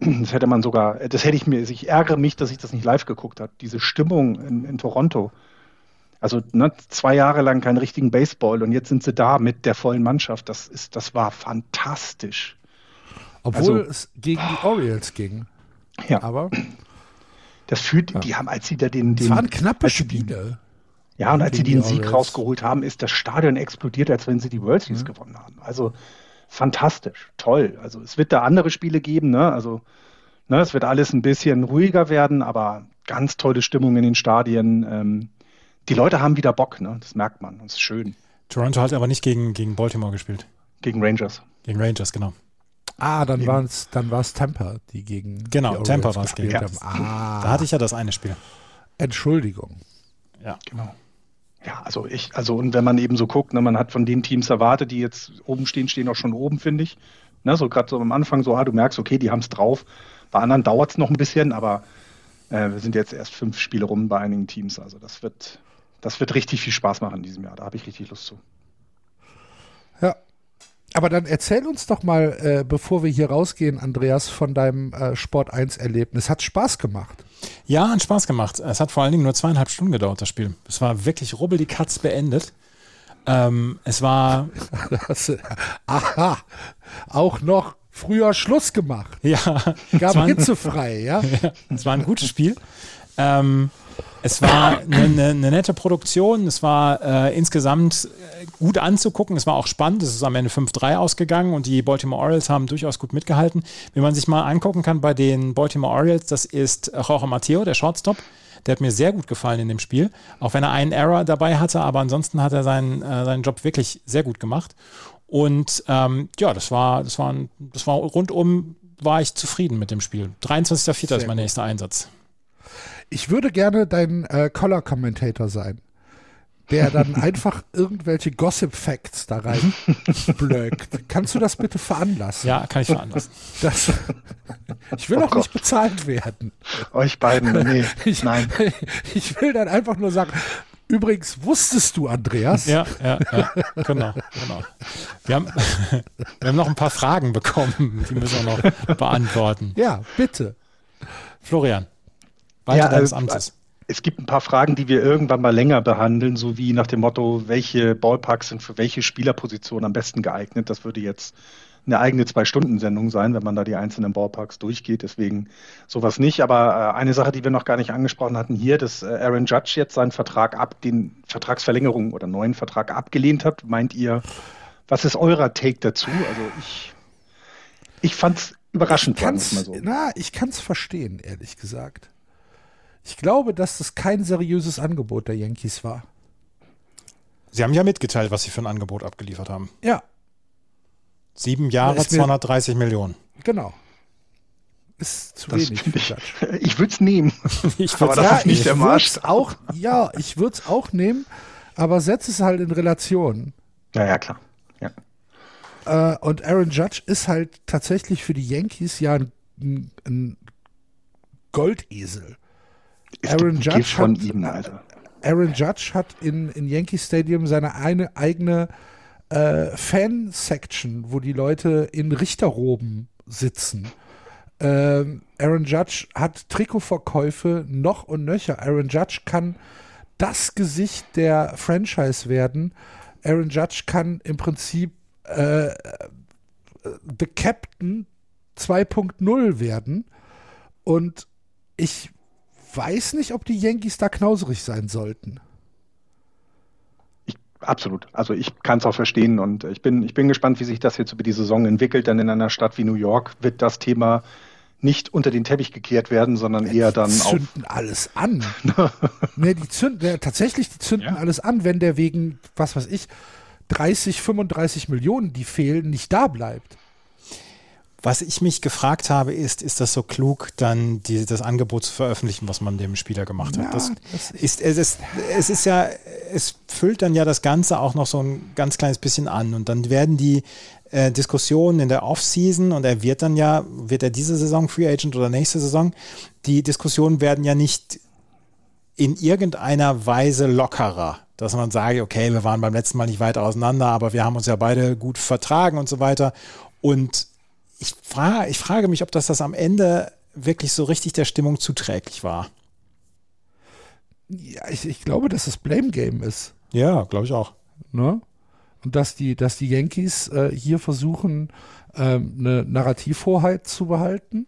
Das hätte man sogar, das hätte ich mir, ich ärgere mich, dass ich das nicht live geguckt habe. Diese Stimmung in, in Toronto. Also ne, zwei Jahre lang keinen richtigen Baseball und jetzt sind sie da mit der vollen Mannschaft. Das ist, das war fantastisch. Obwohl also, es gegen die Orioles ging. Ja. Aber das fühlt, ja. die haben, als sie da den, den. Es waren knappe Spiele. Ja, und als sie den Sieg rausgeholt haben, ist das Stadion explodiert, als wenn sie die World Series mhm. gewonnen haben. Also fantastisch, toll. Also es wird da andere Spiele geben, ne? Also ne, es wird alles ein bisschen ruhiger werden, aber ganz tolle Stimmung in den Stadien. Ähm, die Leute haben wieder Bock, ne? Das merkt man. Das ist schön. Toronto hat aber nicht gegen, gegen Baltimore gespielt. Gegen Rangers. Gegen Rangers, genau. Ah, dann war es dann war's Tampa, die gegen Genau, die Tampa war es gegen. Ja. Ah. Da hatte ich ja das eine Spiel. Entschuldigung. Ja, genau. Ja, also ich, also und wenn man eben so guckt, ne, man hat von den Teams erwartet, die jetzt oben stehen, stehen auch schon oben, finde ich. Ne, so gerade so am Anfang so, ah, du merkst, okay, die haben es drauf. Bei anderen dauert es noch ein bisschen, aber äh, wir sind jetzt erst fünf Spiele rum bei einigen Teams. Also das wird, das wird richtig viel Spaß machen in diesem Jahr. Da habe ich richtig Lust zu. Ja, aber dann erzähl uns doch mal, äh, bevor wir hier rausgehen, Andreas, von deinem äh, Sport 1-Erlebnis. Hat Spaß gemacht? Ja, hat Spaß gemacht. Es hat vor allen Dingen nur zweieinhalb Stunden gedauert, das Spiel. Es war wirklich rubbel die Katz beendet. Ähm, es war. aha, auch noch früher Schluss gemacht. Ja. Gab hitzefrei, ja. ja. Es war ein gutes Spiel. Ähm, es war eine, eine, eine, nette Produktion. Es war äh, insgesamt äh, gut anzugucken. Es war auch spannend. Es ist am Ende 5-3 ausgegangen und die Baltimore Orioles haben durchaus gut mitgehalten. Wenn man sich mal angucken kann bei den Baltimore Orioles, das ist Jorge Matteo, der Shortstop. Der hat mir sehr gut gefallen in dem Spiel. Auch wenn er einen Error dabei hatte, aber ansonsten hat er seinen, äh, seinen Job wirklich sehr gut gemacht. Und ähm, ja, das war, das war, das war rundum war ich zufrieden mit dem Spiel. 23.04. ist mein nächster Einsatz. Ich würde gerne dein äh, Color Commentator sein, der dann einfach irgendwelche Gossip Facts da rein blöckt. Kannst du das bitte veranlassen? Ja, kann ich veranlassen. Das, ich will oh auch Gott. nicht bezahlt werden. Euch beiden, nee, ich, nein. Ich will dann einfach nur sagen, Übrigens, wusstest du, Andreas? Ja, ja, ja, genau, genau. Wir haben, wir haben noch ein paar Fragen bekommen, die müssen wir noch beantworten. Ja, bitte. Florian. Weiter ja, deines äh, Amtes. Es gibt ein paar Fragen, die wir irgendwann mal länger behandeln, so wie nach dem Motto, welche Ballparks sind für welche Spielerposition am besten geeignet. Das würde jetzt eine eigene Zwei-Stunden-Sendung sein, wenn man da die einzelnen Ballparks durchgeht. Deswegen sowas nicht. Aber äh, eine Sache, die wir noch gar nicht angesprochen hatten hier, dass äh, Aaron Judge jetzt seinen Vertrag ab, den Vertragsverlängerung oder neuen Vertrag abgelehnt hat. Meint ihr, was ist eurer Take dazu? Also ich, ich fand es überraschend. Ich kann's, so. Na, ich kann es verstehen, ehrlich gesagt. Ich glaube, dass das kein seriöses Angebot der Yankees war. Sie haben ja mitgeteilt, was sie für ein Angebot abgeliefert haben. Ja. Sieben Jahre, 230 Millionen. Genau. Ist zu das wenig für ich, ich würde es nehmen. Ich aber das ja, ist nicht der Marsch. Auch, ja, ich würde es auch nehmen, aber setz es halt in Relation. Ja, ja, klar. Ja. Äh, und Aaron Judge ist halt tatsächlich für die Yankees ja ein, ein Goldesel. Aaron Judge, von hat, ihm, Alter. Aaron Judge hat in, in Yankee Stadium seine eine eigene äh, Fan-Section, wo die Leute in Richterroben sitzen. Ähm, Aaron Judge hat Trikotverkäufe noch und nöcher. Aaron Judge kann das Gesicht der Franchise werden. Aaron Judge kann im Prinzip äh, The Captain 2.0 werden. Und ich weiß nicht, ob die Yankees da knauserig sein sollten. Ich, absolut. Also ich kann es auch verstehen und ich bin, ich bin gespannt, wie sich das jetzt über die Saison entwickelt. Denn in einer Stadt wie New York wird das Thema nicht unter den Teppich gekehrt werden, sondern ja, eher dann die zünden alles an. ne, die zünden, ja, tatsächlich, die zünden ja. alles an, wenn der wegen, was weiß ich, 30, 35 Millionen, die fehlen, nicht da bleibt. Was ich mich gefragt habe, ist, ist das so klug, dann die, das Angebot zu veröffentlichen, was man dem Spieler gemacht hat? Ja, das, das ist, es, ist, es ist ja, es füllt dann ja das Ganze auch noch so ein ganz kleines bisschen an und dann werden die äh, Diskussionen in der Offseason und er wird dann ja, wird er diese Saison Free Agent oder nächste Saison, die Diskussionen werden ja nicht in irgendeiner Weise lockerer, dass man sage, okay, wir waren beim letzten Mal nicht weit auseinander, aber wir haben uns ja beide gut vertragen und so weiter und ich, frage, ich frage mich, ob das, das am Ende wirklich so richtig der Stimmung zuträglich war. Ja, ich, ich glaube, dass es Blame Game ist. Ja, glaube ich auch. Ne? Und dass die, dass die Yankees äh, hier versuchen, ähm, eine Narrativhoheit zu behalten.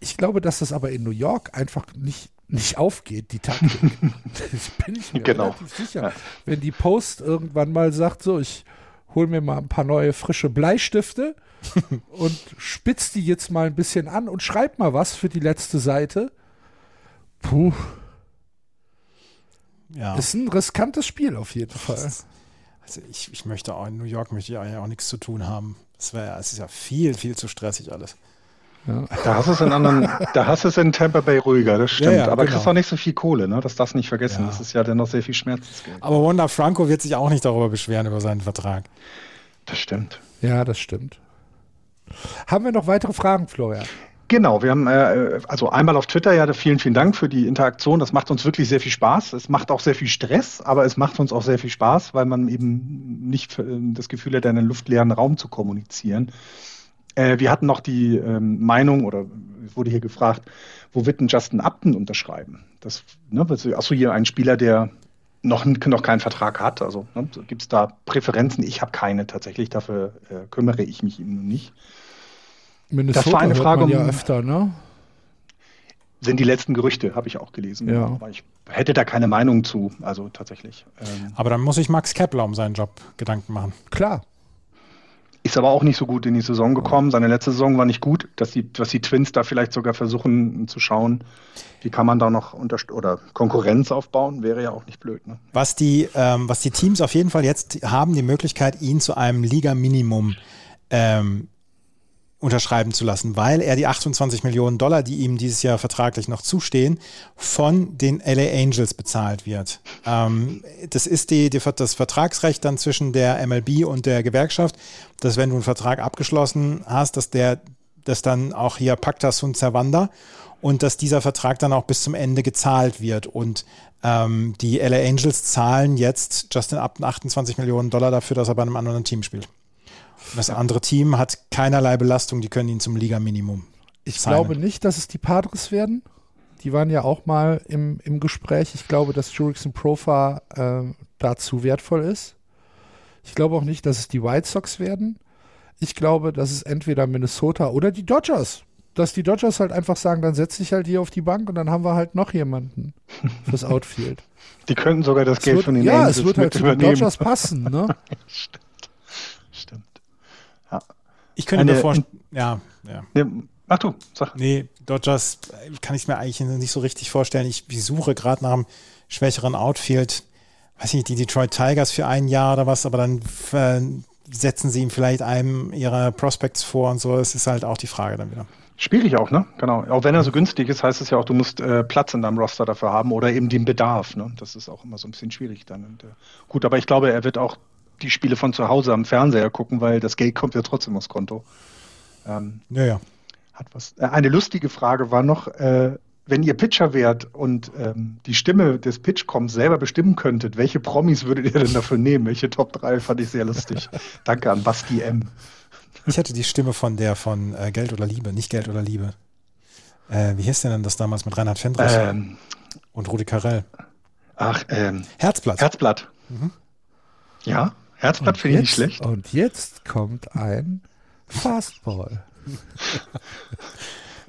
Ich glaube, dass das aber in New York einfach nicht, nicht aufgeht, die Taktik. das bin ich mir genau. relativ sicher. Ja. Wenn die Post irgendwann mal sagt, so, ich hole mir mal ein paar neue frische Bleistifte und spitz die jetzt mal ein bisschen an und schreib mal was für die letzte Seite. Puh. Ja. Ist ein riskantes Spiel auf jeden Fall. Also ich, ich möchte auch in New York möchte ich auch nichts zu tun haben. Es es ist ja viel, viel zu stressig alles. Ja. Da hast du es in anderen, da hast es in Tampa Bay ruhiger, das stimmt. Ja, ja, aber genau. kriegst auch nicht so viel Kohle, ne? Das darfst du nicht vergessen. Das ist ja dennoch sehr viel Schmerzensgeld. Aber Wanda Franco wird sich auch nicht darüber beschweren, über seinen Vertrag. Das stimmt. Ja, das stimmt. Haben wir noch weitere Fragen, Florian? Genau, wir haben äh, also einmal auf Twitter ja vielen, vielen Dank für die Interaktion. Das macht uns wirklich sehr viel Spaß. Es macht auch sehr viel Stress, aber es macht uns auch sehr viel Spaß, weil man eben nicht äh, das Gefühl hat, einen luftleeren Raum zu kommunizieren. Äh, wir hatten noch die ähm, Meinung, oder wurde hier gefragt, wo wird denn Justin Upton unterschreiben? Das, ne, achso, hier ein Spieler, der noch, noch keinen Vertrag hat. Also ne, gibt es da Präferenzen? Ich habe keine tatsächlich, dafür äh, kümmere ich mich eben nicht. Minnesota das war eine Frage, man ja um- öfter, ne? Sind die letzten Gerüchte, habe ich auch gelesen. Ja. Aber ich hätte da keine Meinung zu, also tatsächlich. Ähm, Aber dann muss sich Max Kepler um seinen Job Gedanken machen. Klar. Ist aber auch nicht so gut in die Saison gekommen. Seine letzte Saison war nicht gut, dass die, dass die Twins da vielleicht sogar versuchen zu schauen, wie kann man da noch unterst oder Konkurrenz aufbauen, wäre ja auch nicht blöd. Ne? Was die, ähm, was die Teams auf jeden Fall jetzt haben, die Möglichkeit, ihn zu einem Liga-Minimum ähm, unterschreiben zu lassen, weil er die 28 Millionen Dollar, die ihm dieses Jahr vertraglich noch zustehen, von den LA Angels bezahlt wird. Ähm, das ist die, die, das Vertragsrecht dann zwischen der MLB und der Gewerkschaft, dass wenn du einen Vertrag abgeschlossen hast, dass der, dass dann auch hier Pacta sunt servanda und dass dieser Vertrag dann auch bis zum Ende gezahlt wird. Und ähm, die LA Angels zahlen jetzt Justin Upton 28 Millionen Dollar dafür, dass er bei einem anderen Team spielt. Das andere Team hat keinerlei Belastung, die können ihn zum Liga-Minimum. Ich Simon. glaube nicht, dass es die Padres werden. Die waren ja auch mal im, im Gespräch. Ich glaube, dass Jurickson Profa äh, dazu wertvoll ist. Ich glaube auch nicht, dass es die White Sox werden. Ich glaube, dass es entweder Minnesota oder die Dodgers. Dass die Dodgers halt einfach sagen, dann setz dich halt hier auf die Bank und dann haben wir halt noch jemanden fürs Outfield. Die könnten sogar das Es Geld wird, von den ja, Angels es wird halt zu den. Dodgers passen, ne? Ich könnte Eine- mir vorstellen, ja, ja. Nee, ach du, sag. Nee, Dodgers kann ich mir eigentlich nicht so richtig vorstellen. Ich, ich suche gerade nach einem schwächeren Outfield. Weiß nicht, die Detroit Tigers für ein Jahr oder was, aber dann äh, setzen sie ihm vielleicht einem ihrer Prospects vor und so. Das ist halt auch die Frage dann wieder. Schwierig auch, ne? Genau. Auch wenn er so günstig ist, heißt es ja auch, du musst äh, Platz in deinem Roster dafür haben oder eben den Bedarf. Ne? Das ist auch immer so ein bisschen schwierig dann. Und, äh, gut, aber ich glaube, er wird auch die Spiele von zu Hause am Fernseher gucken, weil das Geld kommt ja trotzdem aufs Konto. Ähm, Ja, ja. hat was. Äh, eine lustige Frage war noch, äh, wenn ihr Pitcher wärt und ähm, die Stimme des Pitchcoms selber bestimmen könntet, welche Promis würdet ihr denn dafür nehmen? Welche Top 3 fand ich sehr lustig. Danke an Basti M. Ich hatte die Stimme von der von äh, Geld oder Liebe, nicht Geld oder Liebe. Äh, wie hieß denn das damals mit Reinhard Fendrich Ähm, und Rudi Carell? ach, ähm, Herzblatt. Herzblatt. Ja, Herzblatt finde ich nicht schlecht. Und jetzt kommt ein Fastball.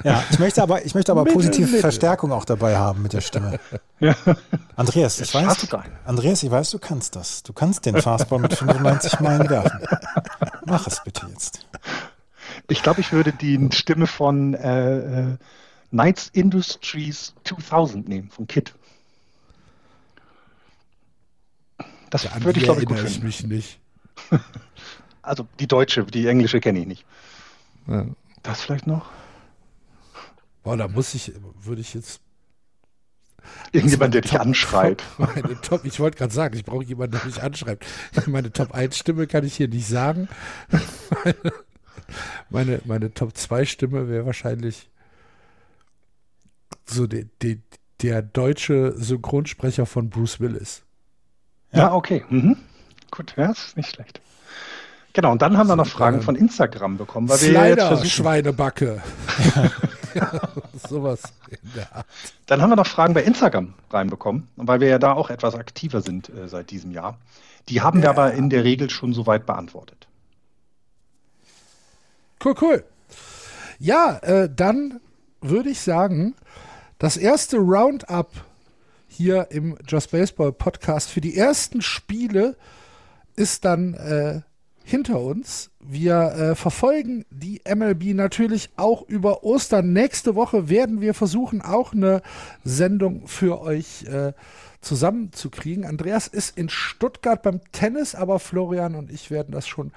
Ja, ich möchte aber, ich möchte aber Mittel, positive Mittel. Verstärkung auch dabei haben mit der Stimme. Ja. Andreas, ich weiß. Andreas, ich weiß, du kannst das. Du kannst den Fastball mit 95 Meilen werfen. Mach es bitte jetzt. Ich glaube, ich würde die Stimme von äh, äh, Knights Industries 2000 nehmen, von Kit. Das An würde ich, glaube ich, gut erinnere ich finden. mich nicht. Also die deutsche, die englische kenne ich nicht. Ja. Das vielleicht noch? Boah, da muss ich, würde ich jetzt. Irgendjemand, der dich Top- anschreit. Meine Top, ich wollte gerade sagen, ich brauche jemanden, der mich anschreibt. Meine Top 1 Stimme kann ich hier nicht sagen. Meine, meine Top 2 Stimme wäre wahrscheinlich so die, die, der deutsche Synchronsprecher von Bruce Willis. Ja, okay. Mhm. Gut, ja, ist nicht schlecht. Genau, und dann haben wir noch Fragen von Instagram bekommen, weil wir ja jetzt Slider, versuchen. Schweinebacke. ja, sowas in der Art. Dann haben wir noch Fragen bei Instagram reinbekommen, weil wir ja da auch etwas aktiver sind äh, seit diesem Jahr. Die haben wir aber in der Regel schon soweit beantwortet. Cool, cool. Ja, äh, dann würde ich sagen, das erste Roundup hier im Just Baseball Podcast für die ersten Spiele ist dann äh, hinter uns. Wir äh, verfolgen die MLB natürlich auch über Ostern. Nächste Woche werden wir versuchen, auch eine Sendung für euch äh, zusammenzukriegen. Andreas ist in Stuttgart beim Tennis, aber Florian und ich werden das schon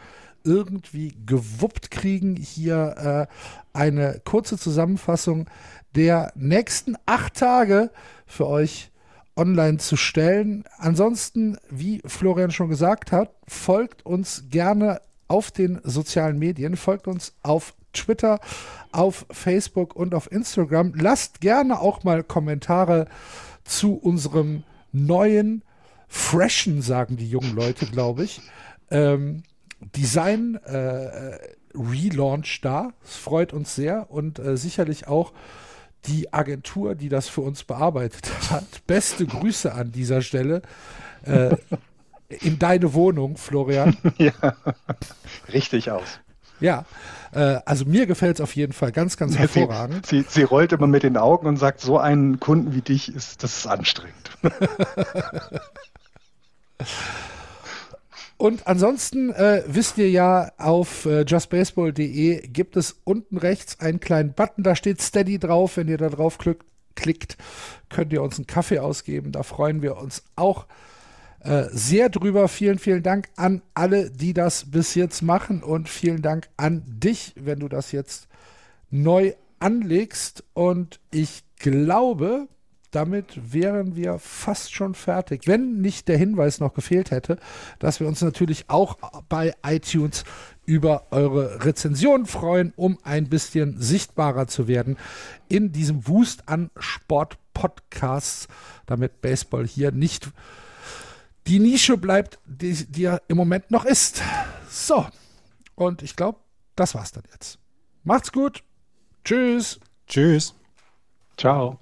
irgendwie gewuppt kriegen, hier äh, eine kurze Zusammenfassung der nächsten acht Tage für euch online zu stellen. Ansonsten, wie Florian schon gesagt hat, folgt uns gerne auf den sozialen Medien, folgt uns auf Twitter, auf Facebook und auf Instagram. Lasst gerne auch mal Kommentare zu unserem neuen, freshen, sagen die jungen Leute, glaube ich, ähm, Design äh, Relaunch da. Es freut uns sehr und äh, sicherlich auch die Agentur, die das für uns bearbeitet hat. Beste Grüße an dieser Stelle. Äh, in deine Wohnung, Florian. ja, richtig aus. Ja, äh, also mir gefällt es auf jeden Fall ganz, ganz hervorragend. Sie, sie, sie, rollt immer mit den Augen und sagt, so einen Kunden wie dich ist, das ist anstrengend. Und ansonsten äh, wisst ihr ja, auf äh, justbaseball.de gibt es unten rechts einen kleinen Button, da steht Steady drauf. Wenn ihr da drauf klickt, klickt könnt ihr uns einen Kaffee ausgeben. Da freuen wir uns auch äh, sehr drüber. Vielen, vielen Dank an alle, die das bis jetzt machen und vielen Dank an dich, wenn du das jetzt neu anlegst. Und ich glaube, damit wären wir fast schon fertig. Wenn nicht der Hinweis noch gefehlt hätte, dass wir uns natürlich auch bei iTunes über eure Rezensionen freuen, um ein bisschen sichtbarer zu werden in diesem Wust an Sport-Podcasts, damit Baseball hier nicht die Nische bleibt, die, die er im Moment noch ist. So, und ich glaube, das war's dann jetzt. Macht's gut. Tschüss. Tschüss. Ciao.